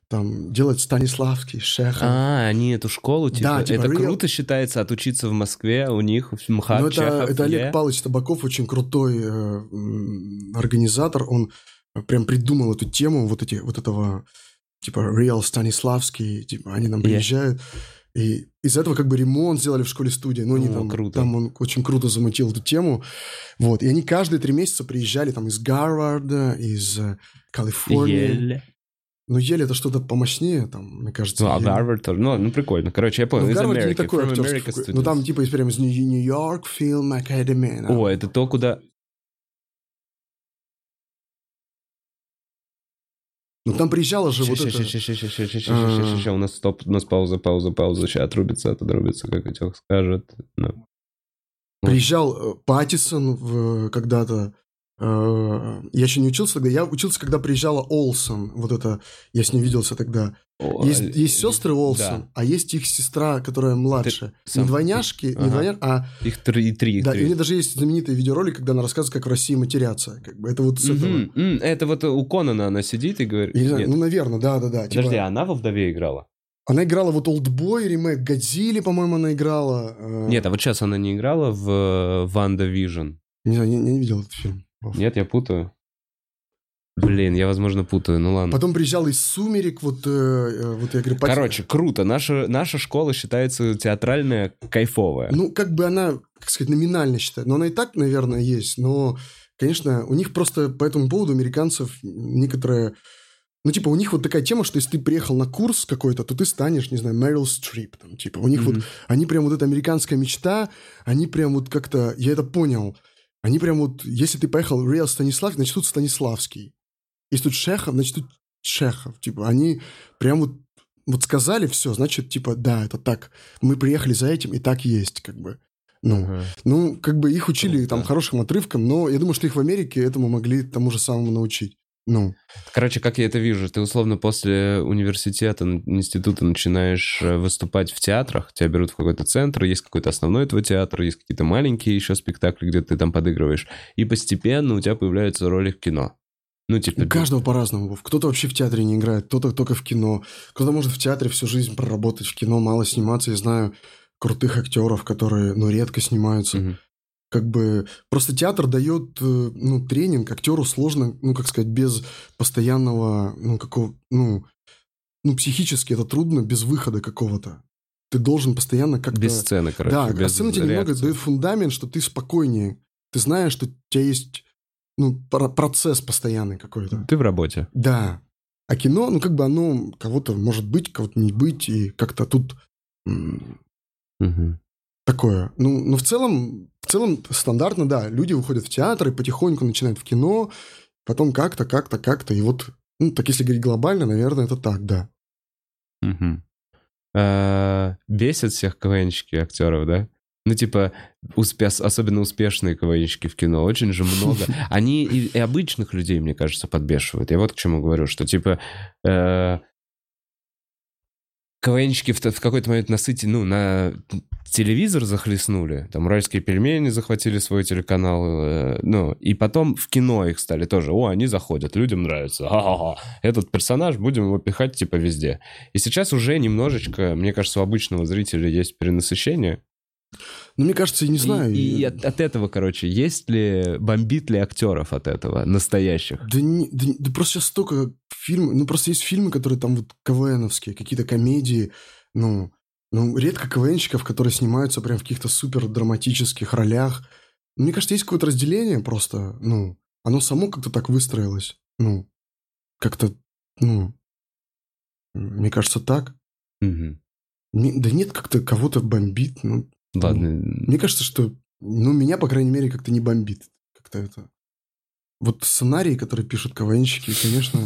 [SPEAKER 2] там делать Станиславский, Шехов.
[SPEAKER 1] А, они эту школу, типа, да, типа это real... круто считается отучиться в Москве, у них в МХАТ, Ну,
[SPEAKER 2] это, Чехов, это Олег Павлович Табаков, очень крутой э, организатор, он прям придумал эту тему вот, эти, вот этого, типа, Real Станиславский, типа, они нам приезжают. Yeah. И из этого как бы ремонт сделали в школе-студии. Ну, они О, там, круто. там он очень круто замутил эту тему. Вот. И они каждые три месяца приезжали там из Гарварда, из э, Калифорнии. Еле. Ну, Еле это что-то помощнее, там, мне кажется.
[SPEAKER 1] Ну, а Гарвард тоже. Ну, ну, прикольно. Короче, я понял. Ну,
[SPEAKER 2] Гарвард не такой актерский. Ну, там, типа, из прямо из Нью-Йорк Film Academy.
[SPEAKER 1] О, это то, куда...
[SPEAKER 2] Ну там приезжала же вот это...
[SPEAKER 1] Сейчас, у нас стоп, у нас пауза, пауза, пауза, сейчас отрубится, отрубится, как Витек скажет.
[SPEAKER 2] Приезжал Паттисон когда-то Э, я еще не учился тогда. Я учился, когда приезжала Олсон. Вот это, я с ней виделся тогда. О, есть, есть сестры Олсон, да. а есть их сестра, которая младше. Ты, не двойняшки, ага. не двойняшки, а...
[SPEAKER 1] Их три, три.
[SPEAKER 2] Да,
[SPEAKER 1] три.
[SPEAKER 2] и у нее даже есть знаменитый видеоролик, когда она рассказывает, как в России матерятся. Как бы это вот с этого.
[SPEAKER 1] Mm-hmm. Mm, это вот у Конана она сидит и говорит...
[SPEAKER 2] не знаю, ну, наверное, да-да-да.
[SPEAKER 1] Подожди, типа... она во «Вдове» играла?
[SPEAKER 2] Она играла вот «Олдбой», ремейк «Годзилли», по-моему, она играла.
[SPEAKER 1] Э. Нет, а вот сейчас она не играла в э, «Ванда Вижн».
[SPEAKER 2] Не знаю, я не видел этот фильм.
[SPEAKER 1] Нет, я путаю. Блин, я, возможно, путаю, ну ладно.
[SPEAKER 2] Потом приезжал из «Сумерек», вот, э, э вот я говорю...
[SPEAKER 1] Короче, круто. Наша, наша школа считается театральная, кайфовая.
[SPEAKER 2] Ну, как бы она, как сказать, номинально считает. Но она и так, наверное, есть. Но, конечно, у них просто по этому поводу американцев некоторые... Ну, типа, у них вот такая тема, что если ты приехал на курс какой-то, то ты станешь, не знаю, Мэрил Стрип. Там, типа, у них mm-hmm. вот... Они прям вот эта американская мечта, они прям вот как-то... Я это понял. Они прям вот... Если ты поехал в Реал Станислав, значит, тут Станиславский. Если тут Шехов, значит, тут Шехов. Типа, они прям вот, вот сказали все, значит, типа, да, это так. Мы приехали за этим, и так есть, как бы. Ну, uh ну, как бы их учили там хорошим отрывком, но я думаю, что их в Америке этому могли тому же самому научить. Ну.
[SPEAKER 1] Короче, как я это вижу, ты условно после университета, института начинаешь э, выступать в театрах, тебя берут в какой-то центр, есть какой-то основной твой театр, есть какие-то маленькие еще спектакли, где ты там подыгрываешь, и постепенно у тебя появляются роли в кино. Ну, типа...
[SPEAKER 2] У каждого по-разному. Кто-то вообще в театре не играет, кто-то только в кино. Кто-то может в театре всю жизнь проработать, в кино мало сниматься. Я знаю крутых актеров, которые, ну, редко снимаются.
[SPEAKER 1] Мгм.
[SPEAKER 2] Как бы просто театр дает, э, ну, тренинг. Актеру сложно, ну, как сказать, без постоянного, ну, какого, ну, ну, психически это трудно без выхода какого-то. Ты должен постоянно как-то...
[SPEAKER 1] Без сцены, короче.
[SPEAKER 2] Да, а
[SPEAKER 1] без
[SPEAKER 2] сцена тебе немного дает фундамент, что ты спокойнее. Ты знаешь, что у тебя есть ну, про- процесс постоянный какой-то.
[SPEAKER 1] Ты в работе.
[SPEAKER 2] Да. А кино, ну, как бы оно кого-то может быть, кого-то не быть, и как-то тут
[SPEAKER 1] Мгм.
[SPEAKER 2] Такое. Ну, но в целом, в целом стандартно, да, люди уходят в театр и потихоньку начинают в кино, потом как-то, как-то, как-то, и вот, ну, так если говорить глобально, наверное, это так, да.
[SPEAKER 1] А, Бесят всех КВНщики актеров, да? Ну, типа, успе- особенно успешные КВНщики в кино, очень же много. Они и, и обычных людей, мне кажется, подбешивают. Я вот к чему говорю, что, типа, э, КВНщики в, в какой-то момент насыти, ну, на телевизор захлестнули, там, уральские пельмени захватили свой телеканал, э, ну, и потом в кино их стали тоже, о, они заходят, людям нравится, ха-ха-ха, этот персонаж, будем его пихать, типа, везде. И сейчас уже немножечко, мне кажется, у обычного зрителя есть перенасыщение.
[SPEAKER 2] Ну, мне кажется, я не
[SPEAKER 1] И-
[SPEAKER 2] знаю.
[SPEAKER 1] И,
[SPEAKER 2] я-
[SPEAKER 1] от, от этого, короче, есть ли, бомбит ли актеров от этого, настоящих?
[SPEAKER 2] Да, не- да да просто сейчас столько фильмов, ну просто есть фильмы, которые там вот КВНовские, какие-то комедии, ну, ну редко КВНщиков, которые снимаются прям в каких-то супер драматических ролях. Мне кажется, есть какое-то разделение просто, ну, оно само как-то так выстроилось, ну, как-то, ну, мне кажется, так. Не- да нет, как-то кого-то бомбит, ну,
[SPEAKER 1] Ладно.
[SPEAKER 2] мне кажется, что, ну, меня, по крайней мере, как-то не бомбит. Как-то это... Вот сценарии, которые пишут КВНщики, конечно,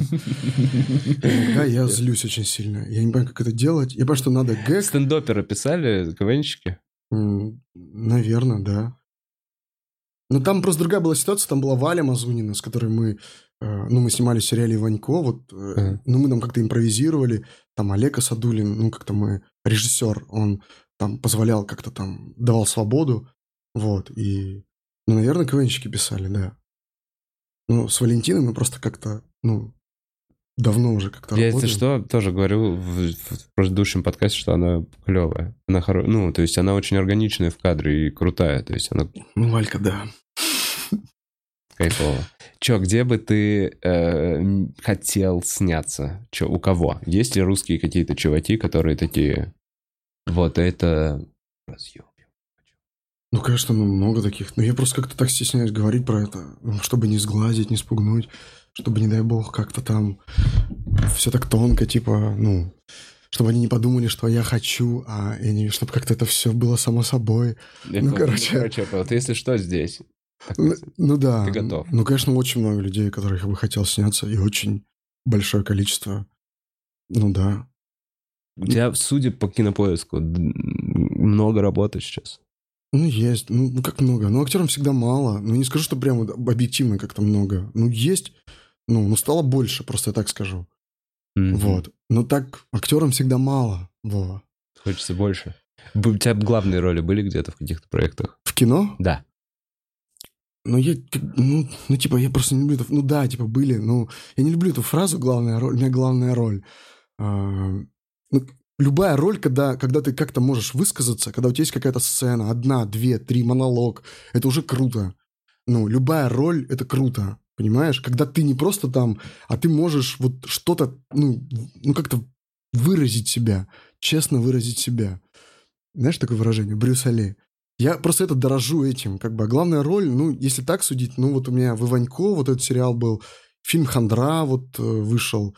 [SPEAKER 2] иногда я злюсь очень сильно. Я не понимаю, как это делать. Я понимаю, что надо гэг.
[SPEAKER 1] Стендоперы писали КВНщики?
[SPEAKER 2] Наверное, да. Но там просто другая была ситуация. Там была Валя Мазунина, с которой мы... э, Ну, мы снимали в сериале «Иванько», вот, э,
[SPEAKER 1] Ага.
[SPEAKER 2] ну, мы там как-то импровизировали, там Олег Асадулин, ну, как-то мы, режиссер, он там позволял как-то там, давал свободу, вот, и, ну, наверное, КВНщики писали, да. Ну, с Валентиной мы просто как-то, ну, давно уже как-то
[SPEAKER 1] Я, если
[SPEAKER 2] работаем.
[SPEAKER 1] что, тоже говорю в, в предыдущем подкасте, что она клевая. Она хоро... Ну, то есть она очень органичная в кадре и крутая. То есть она
[SPEAKER 2] Ну, Валька, да.
[SPEAKER 1] кайфовая. Че, где бы ты э, хотел сняться? Че, у кого? Есть ли русские какие-то чуваки, которые такие... Вот это... разъем.
[SPEAKER 2] Ну, конечно, ну, много таких. Но я просто как-то так стесняюсь говорить про это, ну, чтобы не сглазить, не спугнуть, чтобы, не дай бог, как-то там все так тонко, типа, ну, чтобы они не подумали, что я хочу, а и не, чтобы как-то это все было само собой.
[SPEAKER 1] Я
[SPEAKER 2] Ну,
[SPEAKER 1] понял.
[SPEAKER 2] короче.
[SPEAKER 1] вот если что, здесь.
[SPEAKER 2] Ну, ну да.
[SPEAKER 1] Ты готов.
[SPEAKER 2] Ну, конечно, очень много людей, которых я бы хотел сняться, и очень большое количество. Ну да.
[SPEAKER 1] У тебя, судя по кинопоиску, много работы сейчас.
[SPEAKER 2] Ну, есть. Ну, ну, как много. Ну, актерам всегда мало. Ну, не скажу, что прям объективно как-то много. Ну, есть. Ну, ну, стало больше, просто я так скажу.
[SPEAKER 1] Мгм.
[SPEAKER 2] Вот. Но так актерам всегда мало. Вова.
[SPEAKER 1] Хочется больше. У тебя главные роли были где-то в каких-то проектах?
[SPEAKER 2] В кино?
[SPEAKER 1] Да.
[SPEAKER 2] Ну, я, ну, ну, типа, я просто не люблю это. Ну, да, типа, были. Ну, я не люблю эту фразу «главная роль». У меня главная роль. А, ну, любая роль, когда, когда ты как-то можешь высказаться, когда у тебя есть какая-то сцена, одна, две, три, монолог, это уже круто. Ну, любая роль — это круто, понимаешь? Когда ты не просто там, а ты можешь вот что-то, ну, ну как-то выразить себя, честно выразить себя. Знаешь такое выражение? Брюс Ли. Я просто это дорожу этим. Как бы а главная роль, ну, если так судить, ну, вот у меня в Иванько вот этот сериал был, фильм «Хандра» вот э, вышел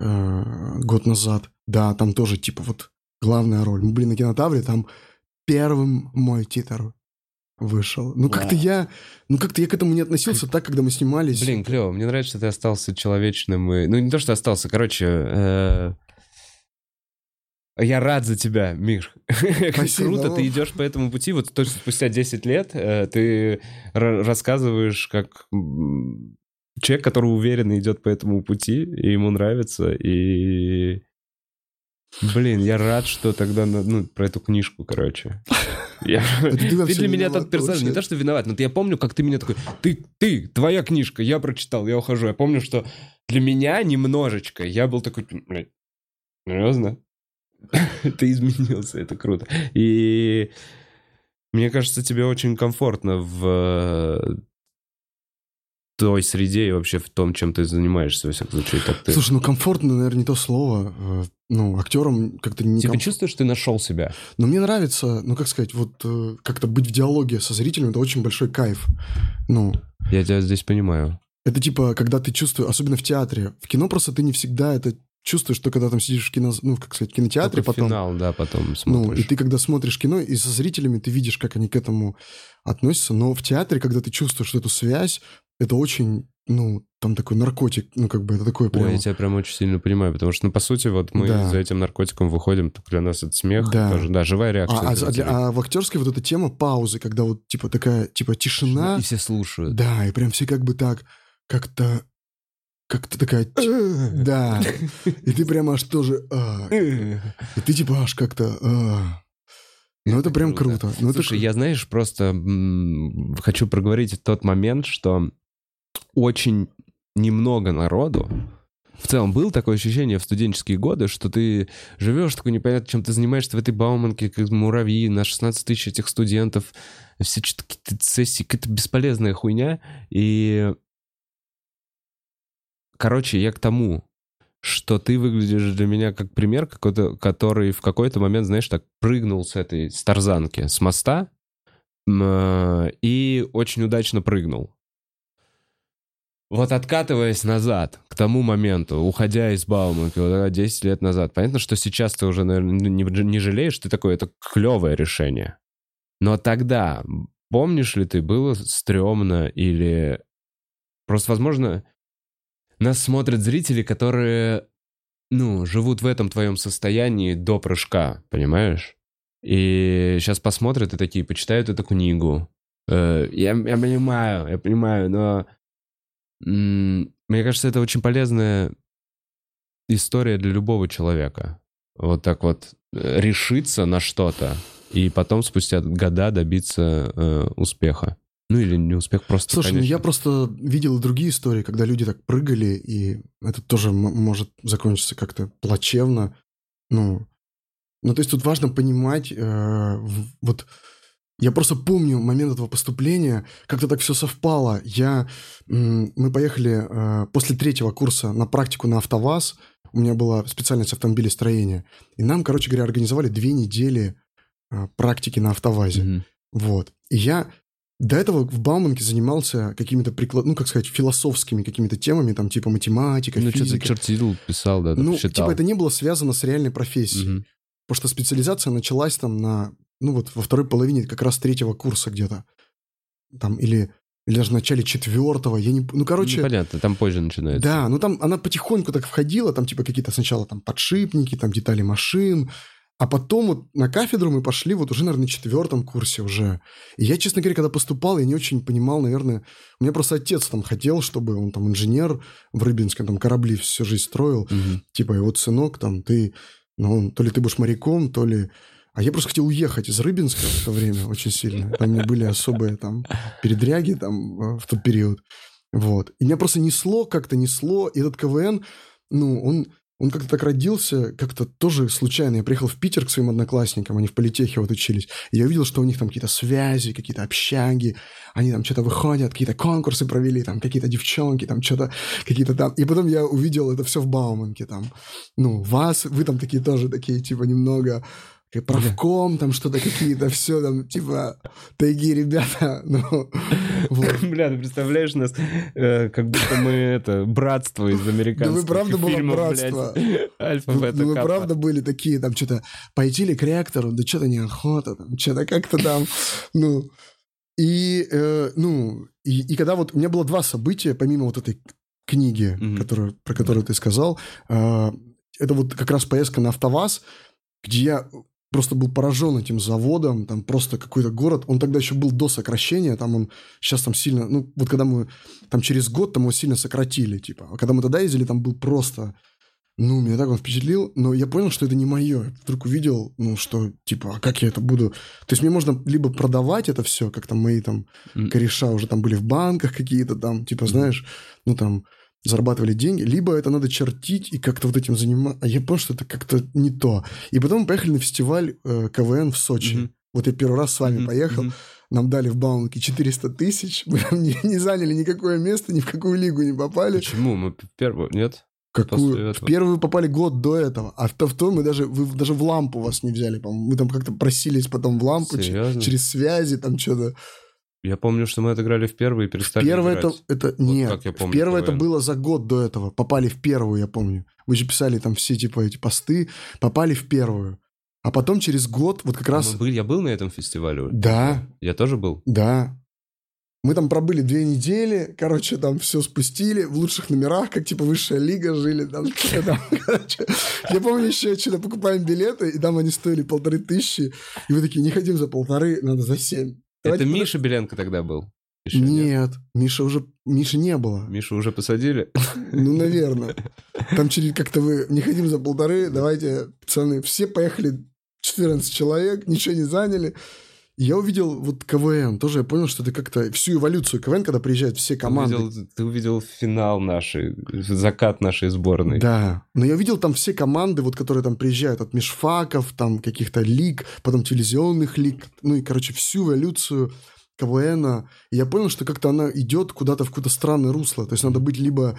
[SPEAKER 2] э, год назад. Да, там тоже типа вот главная роль. Мы были на кинотавре, там первым мой титр вышел. Ну, как-то я, ну, как-то я к этому не относился так, когда мы снимались.
[SPEAKER 1] Блин, клево. Мне нравится, что ты остался человечным. И... Ну, не то, что остался. Короче, э, я рад за тебя, Миш. Как. Круто, ты идешь по этому пути. Вот точно спустя 10 лет э, ты ра- рассказываешь, как человек, который уверенно идет по этому пути, и ему нравится, и... Блин, я рад, что тогда, ну, про эту книжку, короче. Я-
[SPEAKER 2] ты
[SPEAKER 1] для меня тот персонаж, не то, что виноват, но я помню, как ты меня такой, ты, ты, твоя книжка, я прочитал, я ухожу. Я помню, что для меня немножечко, я был такой, блядь, серьезно? Ты изменился, это круто. И мне кажется, тебе очень комфортно в той среде и вообще в том, чем ты занимаешься, во всяком случае. Так ты...
[SPEAKER 2] Слушай, ну комфортно, наверное, не то слово. Э, Ну, актером как-то не
[SPEAKER 1] Типа
[SPEAKER 2] ком-
[SPEAKER 1] чувствуешь, что ты нашел себя?
[SPEAKER 2] Но мне нравится, ну, как сказать, вот э, как-то быть в диалоге со зрителем, это очень большой кайф. Ну,
[SPEAKER 1] Я тебя здесь понимаю.
[SPEAKER 2] это типа, когда ты чувствуешь, особенно в театре. В кино просто ты не всегда это чувствуешь, что когда там сидишь в кино, ну, как сказать, в кинотеатре
[SPEAKER 1] Только
[SPEAKER 2] потом.
[SPEAKER 1] финал, да, потом
[SPEAKER 2] Ну,
[SPEAKER 1] смотришь.
[SPEAKER 2] и ты когда смотришь кино, и со зрителями ты видишь, как они к этому относятся, но в театре, когда ты чувствуешь эту связь, это очень, ну, там такой наркотик, ну, как бы это такое прям...
[SPEAKER 1] Ой, я тебя прям очень сильно понимаю, потому что, ну, по сути, вот мы
[SPEAKER 2] Да.
[SPEAKER 1] за этим наркотиком выходим, так для нас это смех,
[SPEAKER 2] Да.
[SPEAKER 1] тоже, да, живая реакция.
[SPEAKER 2] А, а- а
[SPEAKER 1] зрителей.
[SPEAKER 2] для- а в актерской вот эта тема паузы, когда вот типа такая, типа тишина,
[SPEAKER 1] И все слушают.
[SPEAKER 2] да, и прям все как бы так, как-то, как-то такая, да, и ты прям аж тоже, а, и ты типа аж как-то, а. ну это прям
[SPEAKER 1] круто.
[SPEAKER 2] круто. Ну, это
[SPEAKER 1] Слушай,
[SPEAKER 2] кру-
[SPEAKER 1] я, знаешь, просто м, хочу проговорить тот момент, что очень немного народу, в целом, было такое ощущение в студенческие годы, что ты живешь такой непонятно, чем ты занимаешься в этой Бауманке, как муравьи, на 16 тысяч этих студентов, все что-то какие-то сессии, какая-то бесполезная хуйня. И, короче, я к тому, что ты выглядишь для меня как пример какой-то, который в какой-то момент, знаешь, так прыгнул с этой, с тарзанки, с моста, э, и очень удачно прыгнул. Вот откатываясь назад, к тому моменту, уходя из Бауманки, вот, да, 10 лет назад, понятно, что сейчас ты уже, наверное, не, не жалеешь, ты такой, это клевое решение. Но тогда, помнишь ли ты, было стрёмно или... Просто, возможно, нас смотрят зрители, которые, ну, живут в этом твоем состоянии до прыжка, понимаешь? И сейчас посмотрят и такие, почитают эту книгу. Э, Я, я понимаю, я понимаю, но мне кажется, это очень полезная история для любого человека. Вот так вот э, решиться на что-то и потом спустя года добиться э, успеха. Ну или не успех, просто,
[SPEAKER 2] Слушай, ну
[SPEAKER 1] конечно.
[SPEAKER 2] я просто видел другие истории, когда люди так прыгали, и это тоже может закончиться как-то плачевно. Ну, ну, то есть тут важно понимать, э, вот я просто помню момент этого поступления, как-то так все совпало. Я, мы поехали э, после третьего курса на практику на АвтоВАЗ, у меня была специальность автомобилестроения, и нам, короче говоря, организовали две недели э, практики на АвтоВАЗе.
[SPEAKER 1] Мгм.
[SPEAKER 2] Вот. И я до этого в Бауманке занимался какими-то приклад... ну, как сказать, философскими какими-то темами, там, типа математика,
[SPEAKER 1] Ну, что-то
[SPEAKER 2] физика.
[SPEAKER 1] чертил, писал, да,
[SPEAKER 2] ну,
[SPEAKER 1] считал.
[SPEAKER 2] типа, это не было связано с реальной профессией.
[SPEAKER 1] Мгм.
[SPEAKER 2] Потому что специализация началась там на, ну, вот во второй половине как раз третьего курса где-то. Там, или, или даже в начале четвертого, я не... Ну, короче...
[SPEAKER 1] Понятно, там позже начинается.
[SPEAKER 2] Да, ну там она потихоньку так входила, там типа какие-то сначала там подшипники, там детали машин, а потом вот на кафедру мы пошли вот уже, наверное, на четвертом курсе уже. И я, честно говоря, когда поступал, я не очень понимал, наверное, у меня просто отец там хотел, чтобы он там инженер в Рыбинске, там корабли всю жизнь строил,
[SPEAKER 1] Мгм.
[SPEAKER 2] типа, вот сынок там, ты, ну, то ли ты будешь моряком, то ли... А я просто хотел уехать из Рыбинска в то время очень сильно. Там у меня были особые там передряги там э, в тот период. Вот. И меня просто несло, как-то несло. И этот КВН, ну, он, он как-то так родился, как-то тоже случайно. Я приехал в Питер к своим одноклассникам, они в политехе вот учились. И я увидел, что у них там какие-то связи, какие-то общаги. Они там что-то выходят, какие-то конкурсы провели, там какие-то девчонки, там что-то, какие-то там. И потом я увидел это все в Бауманке там. Ну, вас, вы там такие тоже такие, типа, немного правком, там что-то какие-то, все там, типа, тайги, ребята, ну, вот.
[SPEAKER 1] Бля, ты представляешь нас, э, как будто мы это братство из американских
[SPEAKER 2] Да вы правда было братство.
[SPEAKER 1] Альфа,
[SPEAKER 2] Ну, ну, вы правда были такие, там, что-то, пойти ли к ректору, да что-то неохота, там, что-то как-то там, ну, и, э, ну, и, и когда вот, у меня было два события, помимо вот этой книги,
[SPEAKER 1] Мгм.
[SPEAKER 2] которую, про которую ты сказал, э, это вот как раз поездка на АвтоВАЗ, где я просто был поражен этим заводом, там просто какой-то город, он тогда еще был до сокращения, там он сейчас там сильно, ну вот когда мы там через год там его сильно сократили, типа, а когда мы тогда ездили, там был просто Ну, меня так он впечатлил, но я понял, что это не мое. Я вдруг увидел, ну, что, типа, а как я это буду... То есть мне можно либо продавать это все, как там мои там кореша уже там были в банках какие-то там, типа, знаешь, ну, там, зарабатывали деньги, либо это надо чертить и как-то вот этим заниматься. А я понял, что это как-то не то. И потом мы поехали на фестиваль э, КВН в Сочи.
[SPEAKER 1] Мгм.
[SPEAKER 2] Вот я первый раз с вами
[SPEAKER 1] Мгм,
[SPEAKER 2] поехал.
[SPEAKER 1] мгм.
[SPEAKER 2] Нам дали в Баунке 400 тысяч. Мы там не, не заняли никакое место, ни в какую лигу не попали.
[SPEAKER 1] Почему? Мы первую... Нет?
[SPEAKER 2] Какую? В первую попали год до этого, а в, то- в то мы даже, вы даже в лампу вас не взяли, по-моему. Мы там как-то просились потом в лампу,
[SPEAKER 1] Серьезно?
[SPEAKER 2] через связи, там что-то.
[SPEAKER 1] Я помню, что мы отыграли в первый и перестали
[SPEAKER 2] Первое это, это нет.
[SPEAKER 1] как я помню
[SPEAKER 2] первое это было за год до этого. Попали в первую, я помню. Вы же писали там все типа эти посты, попали в первую. А потом через год, вот как
[SPEAKER 1] А
[SPEAKER 2] раз...
[SPEAKER 1] мы были- Я был на этом фестивале?
[SPEAKER 2] Да,
[SPEAKER 1] Я тоже был?
[SPEAKER 2] да. Мы там пробыли две недели, короче, там все спустили в лучших номерах, как типа высшая лига жили. Там, там, короче. Я помню еще, что-то покупаем билеты, и там они стоили полторы тысячи. И вы такие, не хотим за полторы, надо за семь. Давайте
[SPEAKER 1] Это Миша Беленко тогда был? Еще
[SPEAKER 2] Нет, Миша уже... Миши не было.
[SPEAKER 1] Мишу уже посадили?
[SPEAKER 2] Ну, наверное. Там через как-то вы не хотим за полторы, давайте, пацаны, все поехали 14 человек, ничего не заняли. И Я увидел вот КВН, тоже я понял, что это как-то всю эволюцию КВН, когда приезжают все команды.
[SPEAKER 1] Ты увидел, ты увидел финал нашей, закат нашей сборной.
[SPEAKER 2] Да, но я видел там все команды, вот которые там приезжают от межфаков, там каких-то лиг, потом телевизионных лиг, ну и, короче, всю эволюцию КВНа. И я понял, что как-то она идет куда-то в какое-то странное русло. То есть надо быть либо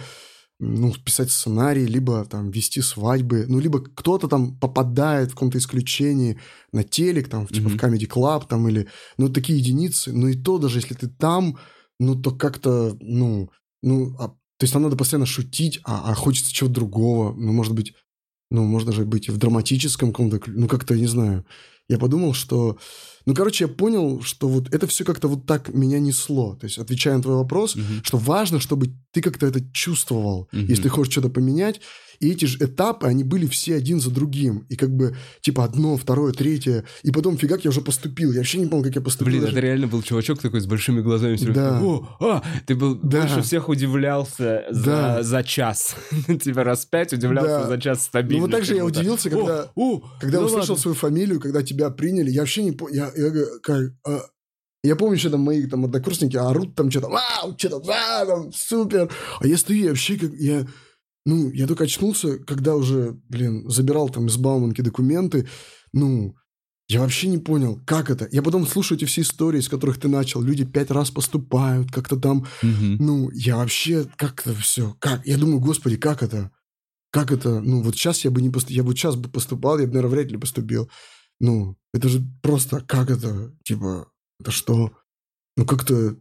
[SPEAKER 2] ну, писать сценарий, либо там вести свадьбы, ну, либо кто-то там попадает в каком-то исключении на телек, там, типа
[SPEAKER 1] Мгм.
[SPEAKER 2] в Comedy Club, там, или, ну, такие единицы, ну, и то даже если ты там, ну, то как-то, ну, ну, а- то есть там надо постоянно шутить, а, а хочется чего-то другого, ну, может быть, ну, можно же быть и в драматическом каком-то, ну, как-то, я не знаю. Я подумал, что... Ну, короче, я понял, что вот это все как-то вот так меня несло. То есть, отвечая на твой вопрос,
[SPEAKER 1] Мгм.
[SPEAKER 2] что важно, чтобы ты как-то это чувствовал,
[SPEAKER 1] Мгм.
[SPEAKER 2] если ты хочешь что-то поменять. И эти же этапы, они были все один за другим. И как бы, типа, одно, второе, третье. И потом, фигак, я уже поступил. Я вообще не помню, как я поступил.
[SPEAKER 1] Блин,
[SPEAKER 2] даже.
[SPEAKER 1] это реально был чувачок такой с большими глазами. всё
[SPEAKER 2] Да.
[SPEAKER 1] О, а, ты был
[SPEAKER 2] Да.
[SPEAKER 1] больше всех удивлялся за,
[SPEAKER 2] Да.
[SPEAKER 1] за час. Тебя раз пять удивлялся
[SPEAKER 2] Да.
[SPEAKER 1] за час стабильно.
[SPEAKER 2] Ну, вот так же я удивился, когда-
[SPEAKER 1] О, о,
[SPEAKER 2] Когда
[SPEAKER 1] да
[SPEAKER 2] услышал
[SPEAKER 1] ладно.
[SPEAKER 2] свою фамилию, когда тебя приняли, я вообще не понял. Я, говорю, как, а, я помню, что там мои там однокурсники орут там что-то, вау, что-то, да, там, супер. А я стою, я вообще как, я, ну, я только очнулся, когда уже, блин, забирал там из Бауманки документы, ну, я вообще не понял, как это. Я потом слушаю эти все истории, с которых ты начал. Люди пять раз поступают, как-то там
[SPEAKER 1] Мгм.
[SPEAKER 2] ну, я вообще, как это все, как? Я думаю, господи, как это? Как это? Ну, вот сейчас я бы не поступил, я бы сейчас бы поступал, я бы, наверное, вряд ли поступил. Ну, это же просто, как это? Типа, это что? Ну, как-то...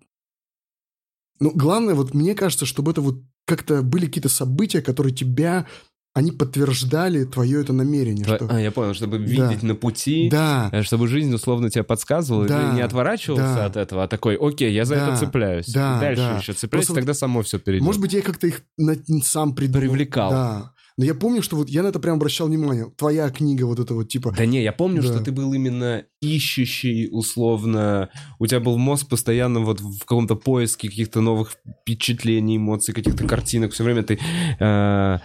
[SPEAKER 2] Ну, главное, вот мне кажется, чтобы это вот как-то были какие-то события, которые тебя, они подтверждали твое это намерение.
[SPEAKER 1] Тво-
[SPEAKER 2] что-
[SPEAKER 1] А, я понял, чтобы
[SPEAKER 2] Да.
[SPEAKER 1] видеть на пути,
[SPEAKER 2] Да,
[SPEAKER 1] э, чтобы жизнь условно тебя подсказывала,
[SPEAKER 2] Да,
[SPEAKER 1] ты не отворачивался
[SPEAKER 2] да.
[SPEAKER 1] от этого, а такой, окей, я за
[SPEAKER 2] Да,
[SPEAKER 1] это цепляюсь.
[SPEAKER 2] да,
[SPEAKER 1] дальше
[SPEAKER 2] да.
[SPEAKER 1] еще цепляюсь,
[SPEAKER 2] Просто
[SPEAKER 1] тогда само все перейдет.
[SPEAKER 2] Может быть, я как-то их на- сам придумал.
[SPEAKER 1] Привлекал.
[SPEAKER 2] Да. Но я помню, что вот я на это прям обращал внимание. Твоя книга вот это вот типа...
[SPEAKER 1] Да не, я помню,
[SPEAKER 2] Да.
[SPEAKER 1] что ты был именно ищущий, условно. У тебя был мозг постоянно вот в каком-то поиске каких-то новых впечатлений, эмоций, каких-то картинок. Все время ты... э,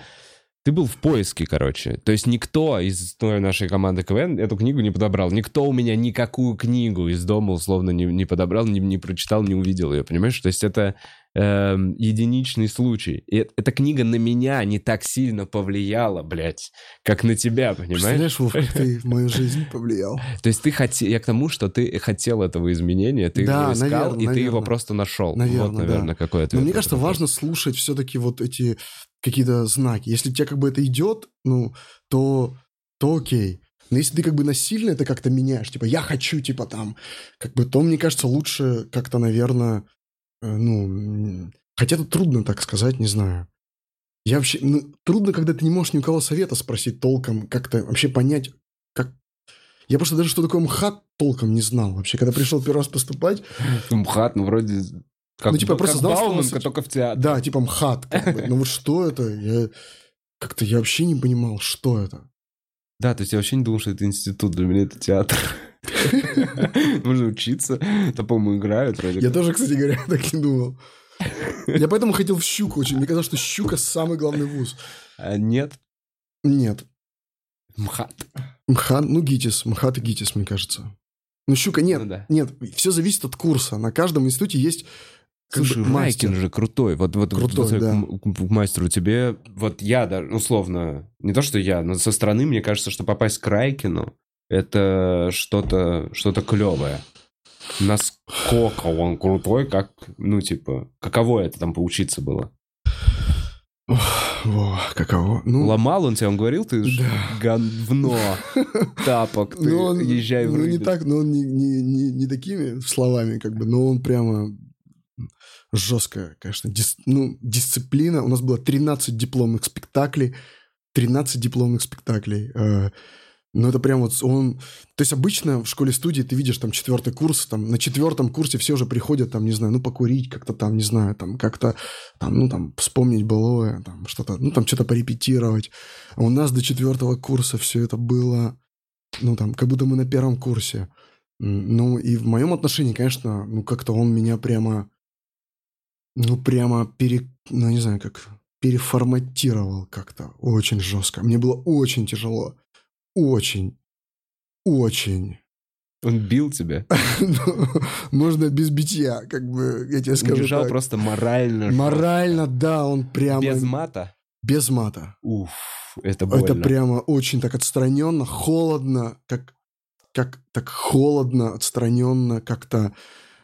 [SPEAKER 1] ты был в поиске, короче. То есть никто из той нашей команды КВН эту книгу не подобрал. Никто у меня никакую книгу из дома условно не, не подобрал, не, не прочитал, не увидел ее, понимаешь? То есть это эм, единичный случай. И э- эта книга на меня не так сильно повлияла, блядь, как на тебя, понимаешь?
[SPEAKER 2] Представляешь, Вов, как ты в мою жизнь повлиял.
[SPEAKER 1] То есть ты хотел, я к тому, что ты хотел этого изменения, ты его искал, и ты его просто нашел. Вот, наверное, ответ.
[SPEAKER 2] Но мне кажется, важно слушать все-таки вот эти какие-то знаки. Если тебе как бы это идет, ну, то, то окей. Но если ты как бы насильно это как-то меняешь, типа, я хочу, типа, там, как бы, то, мне кажется, лучше как-то, наверное, э, ну, хотя тут трудно так сказать, не знаю. Я вообще, ну, трудно, когда ты не можешь ни у кого совета спросить толком, как-то вообще понять, как... Я просто даже что такое МХАТ толком не знал вообще. Когда пришел первый раз поступать,
[SPEAKER 1] МХАТ, ну, вроде... Как,
[SPEAKER 2] Ну, типа, просто
[SPEAKER 1] как
[SPEAKER 2] знал, что
[SPEAKER 1] Бауманка,
[SPEAKER 2] нас-
[SPEAKER 1] только в театре.
[SPEAKER 2] Да, типа МХАТ. как бы. Ну вот что это? Я как-то я вообще не понимал, что это.
[SPEAKER 1] Да, то есть я вообще не думал, что это институт, для меня это театр. Можно учиться, там, по-моему, играют
[SPEAKER 2] Я тоже, кстати говоря, так не думал. Я поэтому хотел в Щуку очень. Мне казалось, что Щука самый главный вуз.
[SPEAKER 1] А нет.
[SPEAKER 2] Нет.
[SPEAKER 1] МХАТ.
[SPEAKER 2] МХАТ, ну, ГИТИС. МХАТ и ГИТИС, мне кажется. Ну, щука, нет,
[SPEAKER 1] Ну да.
[SPEAKER 2] нет, все зависит от курса. На каждом институте есть
[SPEAKER 1] Слушай,
[SPEAKER 2] бы мастер.
[SPEAKER 1] Же крутой. Вот, вот,
[SPEAKER 2] Крутой,
[SPEAKER 1] вот,
[SPEAKER 2] да.
[SPEAKER 1] к, к- мастеру тебе, вот я даже, условно, не то, что я, но со стороны мне кажется, что попасть к Райкину это что-то что клевое. Насколько он крутой, как, ну, типа, каково это там поучиться было?
[SPEAKER 2] Во, каково. Ну,
[SPEAKER 1] Ломал он тебя, он говорил, ты
[SPEAKER 2] Да.
[SPEAKER 1] говно, тапок, ты
[SPEAKER 2] ну, он,
[SPEAKER 1] езжай в
[SPEAKER 2] ну, не так, но он не, не, не, не такими словами, как бы, но он прямо жесткая, конечно, дис- ну, дисциплина. У нас было 13 дипломных спектаклей, 13 дипломных спектаклей. э, Ну, это прям вот он... То есть обычно в школе-студии ты видишь там четвертый курс, там на четвертом курсе все уже приходят, там, не знаю, ну, покурить как-то там, не знаю, там, как-то, там, ну, там, вспомнить былое, там, что-то, ну, там, что-то порепетировать. А у нас до четвертого курса все это было, ну, там, как будто мы на первом курсе. Ну, и в моем отношении, конечно, ну, как-то он меня прямо, ну, прямо пере... Ну, не знаю, как переформатировал как-то очень жестко. Мне было очень тяжело. Очень. Очень.
[SPEAKER 1] Он бил тебя.
[SPEAKER 2] Ну, Можно без битья, как бы, я тебе скажу так.
[SPEAKER 1] просто морально.
[SPEAKER 2] Морально, да, он прямо...
[SPEAKER 1] Без мата?
[SPEAKER 2] без мата.
[SPEAKER 1] Уф, это больно.
[SPEAKER 2] Это прямо очень так отстраненно, холодно, как, как так холодно, отстраненно, как-то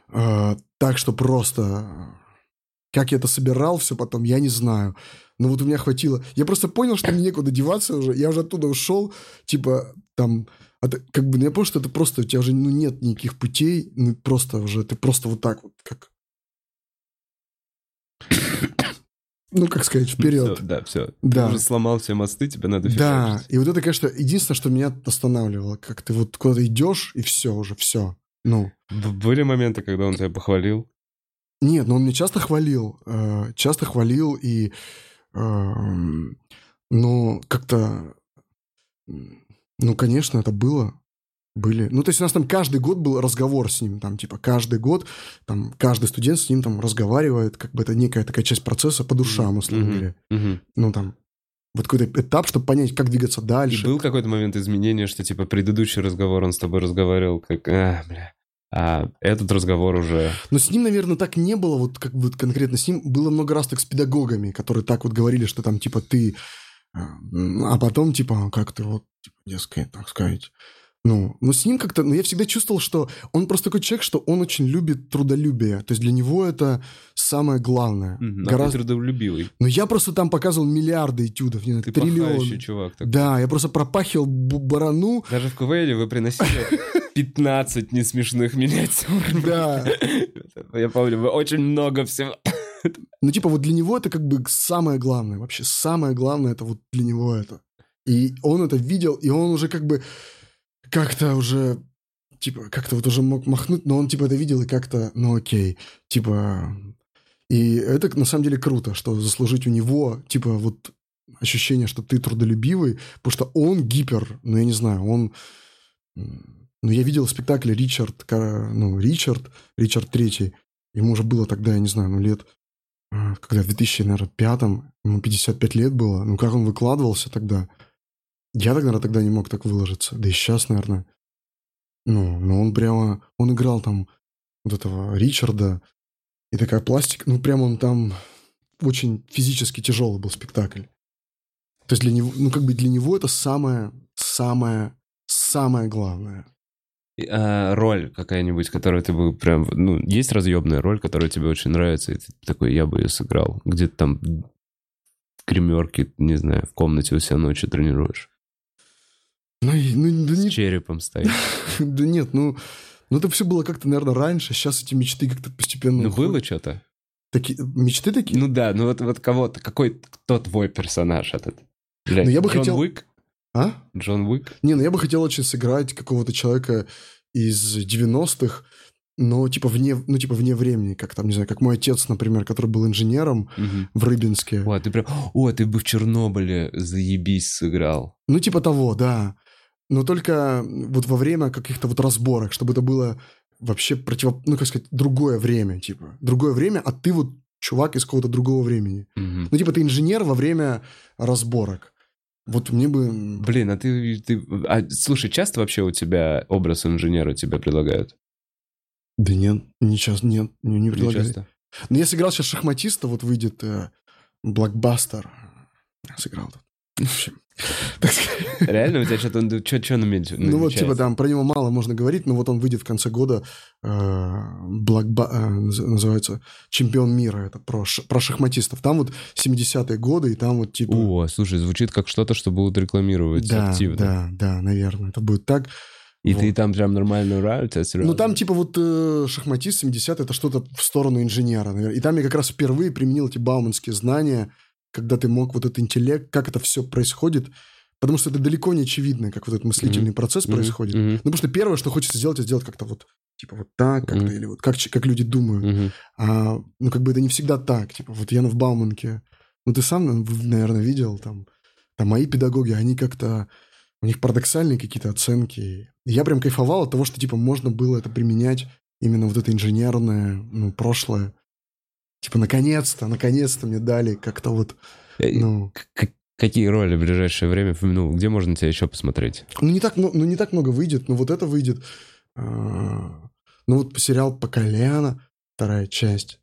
[SPEAKER 2] э, так, что просто... Как я это собирал все потом, я не знаю. Но вот у меня хватило... Я просто понял, что мне некуда деваться уже. Я уже оттуда ушел, типа, там... от- как бы, ну, я понял, что это просто... У тебя уже ну, нет никаких путей. Ну, просто уже... Ты просто вот так вот, как... Ну, как сказать, вперед.
[SPEAKER 1] Всё, да, все.
[SPEAKER 2] Да.
[SPEAKER 1] Ты уже сломал все мосты, тебе надо
[SPEAKER 2] Да,
[SPEAKER 1] фигачить.
[SPEAKER 2] и вот это, конечно, единственное, что меня останавливало, как ты вот куда-то идешь, и все уже, все. Ну,
[SPEAKER 1] Были моменты, когда он тебя похвалил?
[SPEAKER 2] Нет, но он меня часто хвалил, э, часто хвалил, и, эм, ну, как-то, ну, конечно, это было, были. Ну, то есть у нас там каждый год был разговор с ним, там, типа, каждый год, там, каждый студент с ним там разговаривает, как бы это некая такая часть процесса по душам, условно говоря.
[SPEAKER 1] Мгм.
[SPEAKER 2] Ну, там, вот какой-то этап, чтобы понять, как двигаться
[SPEAKER 1] И
[SPEAKER 2] дальше.
[SPEAKER 1] был какой-то момент изменения, что, типа, предыдущий разговор, он с тобой разговаривал, как, а, бля, а этот разговор уже...
[SPEAKER 2] Но с ним, наверное, так не было, вот как вот конкретно с ним было много раз так с педагогами, которые так вот говорили, что там типа ты, а м, а потом типа как ты вот, типа, дескать, так сказать. Ну, но с ним как-то, ну, я всегда чувствовал, что он просто такой человек, что он очень любит трудолюбие. То есть для него это самое главное.
[SPEAKER 1] Мгм, а ты
[SPEAKER 2] Гораздо...
[SPEAKER 1] трудолюбивый.
[SPEAKER 2] Но я просто там показывал миллиарды этюдов, не знаю,
[SPEAKER 1] Ты
[SPEAKER 2] триллион.
[SPEAKER 1] чувак. такой.
[SPEAKER 2] Да, я просто пропахивал барану.
[SPEAKER 1] Даже в КВН вы приносили 15 несмешных миниатюр.
[SPEAKER 2] Да.
[SPEAKER 1] Я помню, очень много всего.
[SPEAKER 2] Ну, типа, вот для него это как бы самое главное. Вообще, самое главное это вот для него это. И он это видел, и он уже как бы как-то уже, типа, как-то вот уже мог махнуть, но он, типа, это видел и как-то, ну, окей. Типа, и это на самом деле круто, что заслужить у него, типа, вот ощущение, что ты трудолюбивый, потому что он гипер, ну, я не знаю, он... м, Ну, я видел спектакль Ричард, ну, Ричард, Ричард Третий. Ему уже было тогда, я не знаю, ну, лет а, когда в 2005 ему 55 лет было, ну как он выкладывался тогда? Я, наверное, тогда не мог так выложиться. Да и сейчас, наверное. Ну, но он прямо... Он играл там вот этого Ричарда. И такая пластика... Ну, прямо он там... Очень физически тяжелый был спектакль. То есть для него... Ну, как бы для него это самое... Самое... Самое главное.
[SPEAKER 1] А роль какая-нибудь, которую ты бы прям... Ну, есть разъемная роль, которая тебе очень нравится, и ты такой, я бы ее сыграл. Где-то там в гримерке, не знаю, в комнате у себя ночью тренируешь.
[SPEAKER 2] Ну, ну да
[SPEAKER 1] С
[SPEAKER 2] не
[SPEAKER 1] черепом стоишь.
[SPEAKER 2] Да нет, ну, ну это все было как-то, наверное, раньше. Сейчас эти мечты как-то постепенно...
[SPEAKER 1] Ну,
[SPEAKER 2] уходят.
[SPEAKER 1] было что-то?
[SPEAKER 2] Такие, мечты такие?
[SPEAKER 1] Ну да, ну вот, вот кого-то, какой, кто твой персонаж этот? Блядь,
[SPEAKER 2] Ну, я бы
[SPEAKER 1] Джон
[SPEAKER 2] хотел-
[SPEAKER 1] Уик?
[SPEAKER 2] А?
[SPEAKER 1] Джон Уик?
[SPEAKER 2] Не, ну я бы хотел очень сыграть какого-то человека из 90-х, но типа вне, ну типа вне времени, как там, не знаю, как мой отец, например, который был инженером
[SPEAKER 1] Мгм.
[SPEAKER 2] в Рыбинске.
[SPEAKER 1] О, ты прям... О, ты бы в Чернобыле заебись сыграл.
[SPEAKER 2] Ну типа того, да. Но только вот во время каких-то вот разборок, чтобы это было вообще противо... Ну, как сказать, другое время, типа. Другое время, а ты вот чувак из какого-то другого времени.
[SPEAKER 1] Мгм.
[SPEAKER 2] Ну, типа, ты инженер во время разборок. Вот мне бы...
[SPEAKER 1] Блин, а ты, ты... А, слушай, часто вообще у тебя образ инженера тебе предлагают?
[SPEAKER 2] Да нет, не сейчас, нет, не, не
[SPEAKER 1] Не
[SPEAKER 2] предлагали.
[SPEAKER 1] часто?
[SPEAKER 2] Но я сыграл сейчас шахматиста, вот выйдет э, блокбастер. Сыграл тут. В общем.
[SPEAKER 1] Реально у тебя что-то... Что намечается?
[SPEAKER 2] Ну вот, типа, там про него мало можно говорить, но вот он выйдет в конце года, э, блокба- э, наз- называется «Чемпион мира», это про, про шахматистов. Там вот 70-е годы, и там вот типа...
[SPEAKER 1] О, слушай, звучит как что-то, что будут рекламировать
[SPEAKER 2] да,
[SPEAKER 1] активно.
[SPEAKER 2] да, да, наверное, это будет так.
[SPEAKER 1] И
[SPEAKER 2] Вот.
[SPEAKER 1] ты там прям нормально нравится?
[SPEAKER 2] Ну, там, типа, вот э, шахматист 70 это что-то в сторону инженера, наверное. И там я как раз впервые применил эти бауманские знания, когда ты мог вот этот интеллект, как это все происходит, потому что это далеко не очевидно, как вот этот мыслительный
[SPEAKER 1] Мгм.
[SPEAKER 2] процесс
[SPEAKER 1] Мгм,
[SPEAKER 2] происходит.
[SPEAKER 1] мгм,
[SPEAKER 2] Ну, потому что первое, что хочется сделать, это сделать как-то вот, типа, вот так, как-то,
[SPEAKER 1] Мгм.
[SPEAKER 2] или вот как, как люди думают.
[SPEAKER 1] мгм.
[SPEAKER 2] А, ну, как бы это не всегда так. Типа, вот я в Бауманке, ну, ты сам, наверное, видел, там, там мои педагоги, они как-то, у них парадоксальные какие-то оценки. И я прям кайфовал от того, что, типа, можно было это применять, именно вот это инженерное, ну, прошлое. Типа, наконец-то, наконец-то мне дали как-то вот,
[SPEAKER 1] Э,
[SPEAKER 2] ну...
[SPEAKER 1] Какие роли в ближайшее время? Ну, где можно тебя еще посмотреть?
[SPEAKER 2] Ну, не так, ну, не так много выйдет, но вот это выйдет. А, Ну, вот сериал «По колено», вторая часть.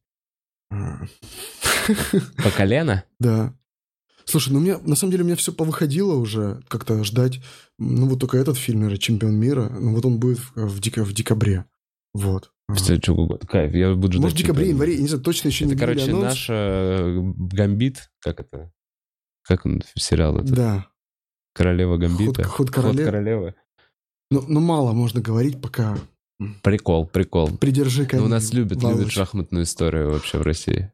[SPEAKER 2] А,
[SPEAKER 1] По колено?
[SPEAKER 2] Да. Слушай, ну мне, на самом деле, у меня все повыходило уже, как-то ждать. Ну, вот только этот фильм, наверное, «Чемпион мира», ну, вот он будет в, в, дека- в декабре. Вот.
[SPEAKER 1] В следующем году. Кайф, я буду ждать.
[SPEAKER 2] Может, декабре, январе, не знаю, точно еще не
[SPEAKER 1] Это,
[SPEAKER 2] объявили
[SPEAKER 1] короче,
[SPEAKER 2] анонс.
[SPEAKER 1] наш э, Гамбит, как это? Как он, сериал это?
[SPEAKER 2] Да.
[SPEAKER 1] Королева Гамбита.
[SPEAKER 2] Ход- ход короле-
[SPEAKER 1] королевы.
[SPEAKER 2] Ну, ну, мало можно говорить, пока
[SPEAKER 1] Прикол, прикол.
[SPEAKER 2] придержи
[SPEAKER 1] Ну,
[SPEAKER 2] коней,
[SPEAKER 1] у нас любят, любят шахматную историю вообще в России.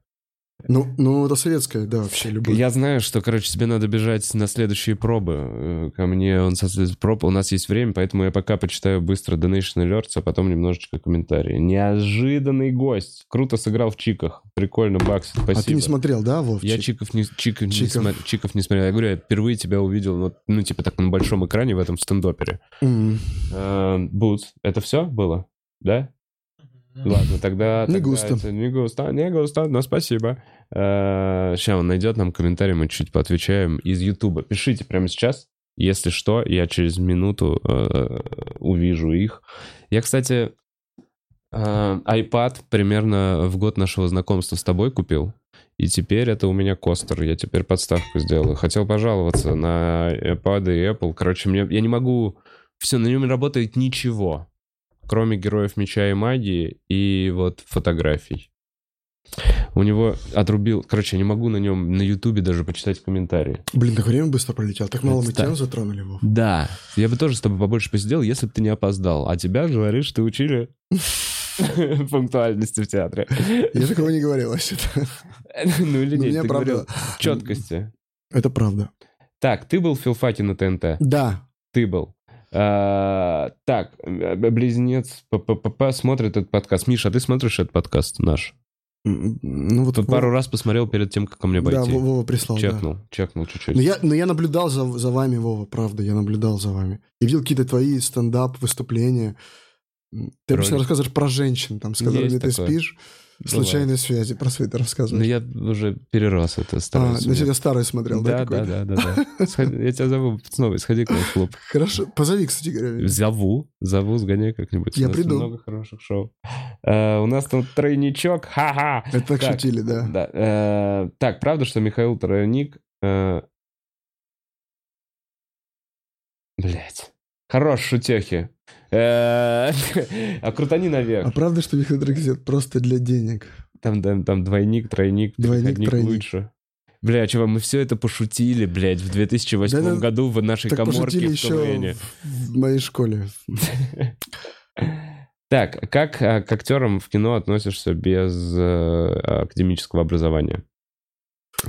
[SPEAKER 2] Ну, ну, это советская, да, вообще любовь.
[SPEAKER 1] Я знаю, что, короче, тебе надо бежать на следующие пробы. Э, Ко мне он со след- проб, у нас есть время, поэтому я пока почитаю быстро Donation Alerts, а потом немножечко комментарии. Неожиданный гость. Круто сыграл в Чиках. Прикольно, Бакс, спасибо.
[SPEAKER 2] А ты не смотрел, да, Вов?
[SPEAKER 1] Я
[SPEAKER 2] Чик?
[SPEAKER 1] Чиков не, Чик- не
[SPEAKER 2] Чиков.
[SPEAKER 1] смо- Чиков не смотрел. Я говорю, я впервые тебя увидел, ну, ну, типа так на большом экране в этом стендопере.
[SPEAKER 2] М.
[SPEAKER 1] Э, Бутс, это все было? Да? Ладно, тогда...
[SPEAKER 2] Не густо.
[SPEAKER 1] Не густо, не густо, но спасибо. Сейчас он найдет нам комментарий, мы чуть поотвечаем из Ютуба. Пишите прямо сейчас. Если что, я через минуту э, увижу их. Я, кстати, э, iPad примерно в год нашего знакомства с тобой купил. И теперь это у меня костер. Я теперь подставку сделаю. Хотел пожаловаться на iPad и Apple. Короче, мне, я не могу... Все, на нем не работает ничего. Кроме героев меча и магии и вот фотографий. У него отрубил... Короче, я не могу на нем на Ютубе даже почитать комментарии.
[SPEAKER 2] Блин, так время быстро пролетело. Так мало мы тем затронули, Вов.
[SPEAKER 1] Да. Я бы тоже с тобой побольше посидел, если бы ты не опоздал. А тебя, говоришь, что учили пунктуальности в театре.
[SPEAKER 2] Я такого не говорил вообще-то.
[SPEAKER 1] Ну или
[SPEAKER 2] Но
[SPEAKER 1] нет, ты говорил четкости.
[SPEAKER 2] Это правда.
[SPEAKER 1] Так, ты был в филфаке на ТНТ?
[SPEAKER 2] Да.
[SPEAKER 1] Ты был. А, Так, э, близнец ППП смотрит этот подкаст. Миша, а ты смотришь этот подкаст наш?
[SPEAKER 2] Ну, вот
[SPEAKER 1] Тут
[SPEAKER 2] Вова-
[SPEAKER 1] пару раз посмотрел перед тем, как ко мне
[SPEAKER 2] Да,
[SPEAKER 1] пойти.
[SPEAKER 2] Вова Вова прислал, да.
[SPEAKER 1] Чекнул, чекнул чуть-чуть.
[SPEAKER 2] Но я, но я наблюдал за, за вами, Вова, правда, я наблюдал за вами. И видел какие-то твои стендап-выступления. Ты обычно рассказываешь про женщин, там, с которыми
[SPEAKER 1] Есть
[SPEAKER 2] ты
[SPEAKER 1] такое.
[SPEAKER 2] спишь.
[SPEAKER 1] Бывает.
[SPEAKER 2] Случайные связи, про свои ты рассказываешь.
[SPEAKER 1] я уже перерос это,
[SPEAKER 2] а,
[SPEAKER 1] стараюсь.
[SPEAKER 2] значит, я старый смотрел, да,
[SPEAKER 1] Да, да, да, да, да. Сходи- Я тебя зову снова, сходи к нам в клуб.
[SPEAKER 2] Хорошо, позови, кстати говоря.
[SPEAKER 1] Зову, зову, сгоняй как-нибудь.
[SPEAKER 2] Я
[SPEAKER 1] у нас
[SPEAKER 2] приду.
[SPEAKER 1] много хороших шоу. Э, У нас там тройничок, ха-ха.
[SPEAKER 2] Это так,
[SPEAKER 1] Так,
[SPEAKER 2] шутили, да.
[SPEAKER 1] Да. э, Так, правда, что Михаил Тройник... Блять. Хорош, шутехи. Э, А крутани наверх.
[SPEAKER 2] А правда, что Драгозет просто для денег?
[SPEAKER 1] Там, там, там двойник, тройник,
[SPEAKER 2] Двойник, тройник.
[SPEAKER 1] лучше. Бля, чувак, мы все это пошутили, блядь, в 2008
[SPEAKER 2] Да-да,
[SPEAKER 1] году в нашей
[SPEAKER 2] Так
[SPEAKER 1] коморке в
[SPEAKER 2] еще в моей школе.
[SPEAKER 1] Так, как а, к актерам в кино относишься без э, академического образования?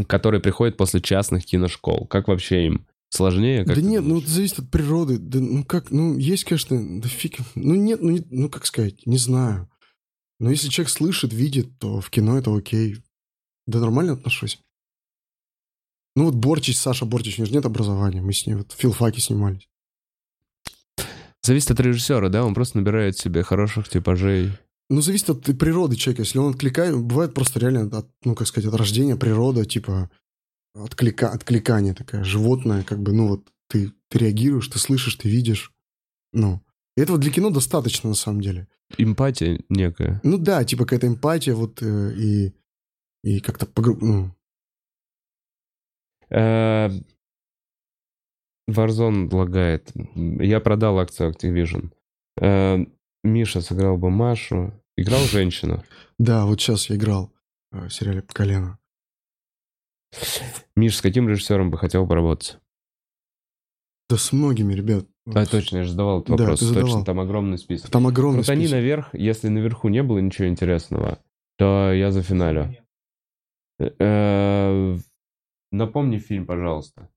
[SPEAKER 1] Которые приходят после частных киношкол. Как вообще им? Сложнее? Как
[SPEAKER 2] да нет, ну
[SPEAKER 1] думаешь?
[SPEAKER 2] это зависит от природы. Да, ну как, ну есть, конечно, да фиг. Ну нет, ну, не- ну как сказать, не знаю. Но если человек слышит, видит, то в кино это окей. Да нормально отношусь. Ну вот Борчич, Саша Борчич, у него же нет образования. Мы с ним вот в филфаке снимались.
[SPEAKER 1] Зависит от режиссера, да? Он просто набирает себе хороших типажей.
[SPEAKER 2] Ну, зависит от природы человека. Если он откликает, бывает просто реально, от, ну, как сказать, от рождения природа, типа, отклика, откликание такое, животное, как бы, ну вот ты, ты реагируешь, ты слышишь, ты видишь. Ну, и этого для кино достаточно на самом деле.
[SPEAKER 1] Эмпатия некая.
[SPEAKER 2] Ну да, типа какая-то эмпатия, вот э, и, и как-то погру... ну,
[SPEAKER 1] Э, Warzone лагает. Я продал акцию Activision. Э, Миша сыграл бы Машу. Играл женщину.
[SPEAKER 2] Да, вот сейчас я играл э, в сериале «По колено».
[SPEAKER 1] Миш, с каким режиссером бы хотел поработать?
[SPEAKER 2] Да с многими, ребят.
[SPEAKER 1] А, точно, я же задавал этот
[SPEAKER 2] Да,
[SPEAKER 1] вопрос.
[SPEAKER 2] задавал.
[SPEAKER 1] Точно, там огромный список.
[SPEAKER 2] Там огромный
[SPEAKER 1] Крутани
[SPEAKER 2] список.
[SPEAKER 1] наверх, если наверху не было ничего интересного, то я за финалю. Э, Напомни фильм, пожалуйста.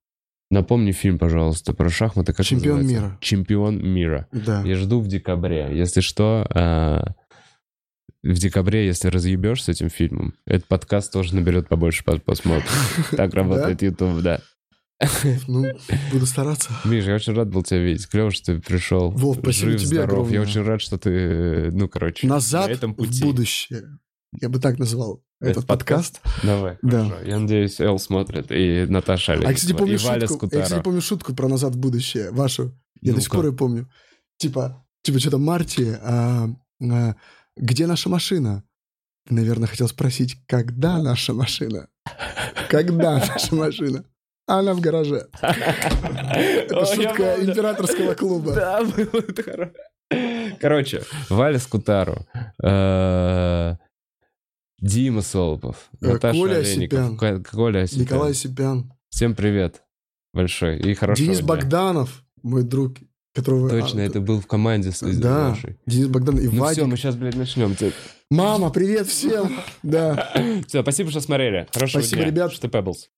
[SPEAKER 1] Напомни фильм, пожалуйста, про шахматы. Как
[SPEAKER 2] Чемпион
[SPEAKER 1] называется?
[SPEAKER 2] мира.
[SPEAKER 1] Чемпион мира.
[SPEAKER 2] Да.
[SPEAKER 1] Я жду в декабре. Если что, э, в декабре, если разъебешь с этим фильмом, этот подкаст тоже наберет побольше просмотров. Так работает YouTube, да.
[SPEAKER 2] Ну, буду стараться.
[SPEAKER 1] Миш, я очень рад был тебя видеть. Клево, что ты пришел.
[SPEAKER 2] Вов, спасибо
[SPEAKER 1] Жив,
[SPEAKER 2] тебе
[SPEAKER 1] здоров. Я
[SPEAKER 2] огромное.
[SPEAKER 1] очень рад, что ты, э, ну, короче,
[SPEAKER 2] Назад
[SPEAKER 1] на этом
[SPEAKER 2] в
[SPEAKER 1] пути.
[SPEAKER 2] будущее. Я бы так назвал
[SPEAKER 1] Этот
[SPEAKER 2] этот подкаст.
[SPEAKER 1] Давай,
[SPEAKER 2] Да.
[SPEAKER 1] хорошо. Я надеюсь, Эл смотрит, и Наташа
[SPEAKER 2] А я, кстати, помню
[SPEAKER 1] и Валя
[SPEAKER 2] шутку. Я, кстати, помню шутку про «Назад в будущее», вашу. Я до сих пор ее помню. Типа, типа что-то Марти, а, а, где наша машина? Ты, наверное, хотел спросить, когда наша машина? Когда наша машина? Она в гараже. Это шутка императорского клуба.
[SPEAKER 1] Да, было это хоро- Короче, Валя Скутару, э, Дима Солопов,
[SPEAKER 2] Э,
[SPEAKER 1] Наташа
[SPEAKER 2] Коля
[SPEAKER 1] Коля Осипян.
[SPEAKER 2] Николай Сипян.
[SPEAKER 1] Всем привет большой и хорошего
[SPEAKER 2] Денис. Богданов, мой друг, которого...
[SPEAKER 1] Точно,
[SPEAKER 2] а,
[SPEAKER 1] это был в команде с с
[SPEAKER 2] Да,
[SPEAKER 1] нашей.
[SPEAKER 2] Денис Богданов и
[SPEAKER 1] Ну
[SPEAKER 2] Вадик.
[SPEAKER 1] все, мы сейчас, блядь, начнем.
[SPEAKER 2] Мама, привет всем! Да.
[SPEAKER 1] Все, спасибо, что смотрели. Хорошего
[SPEAKER 2] Спасибо,
[SPEAKER 1] дня.
[SPEAKER 2] ребят.
[SPEAKER 1] Что Pebbles.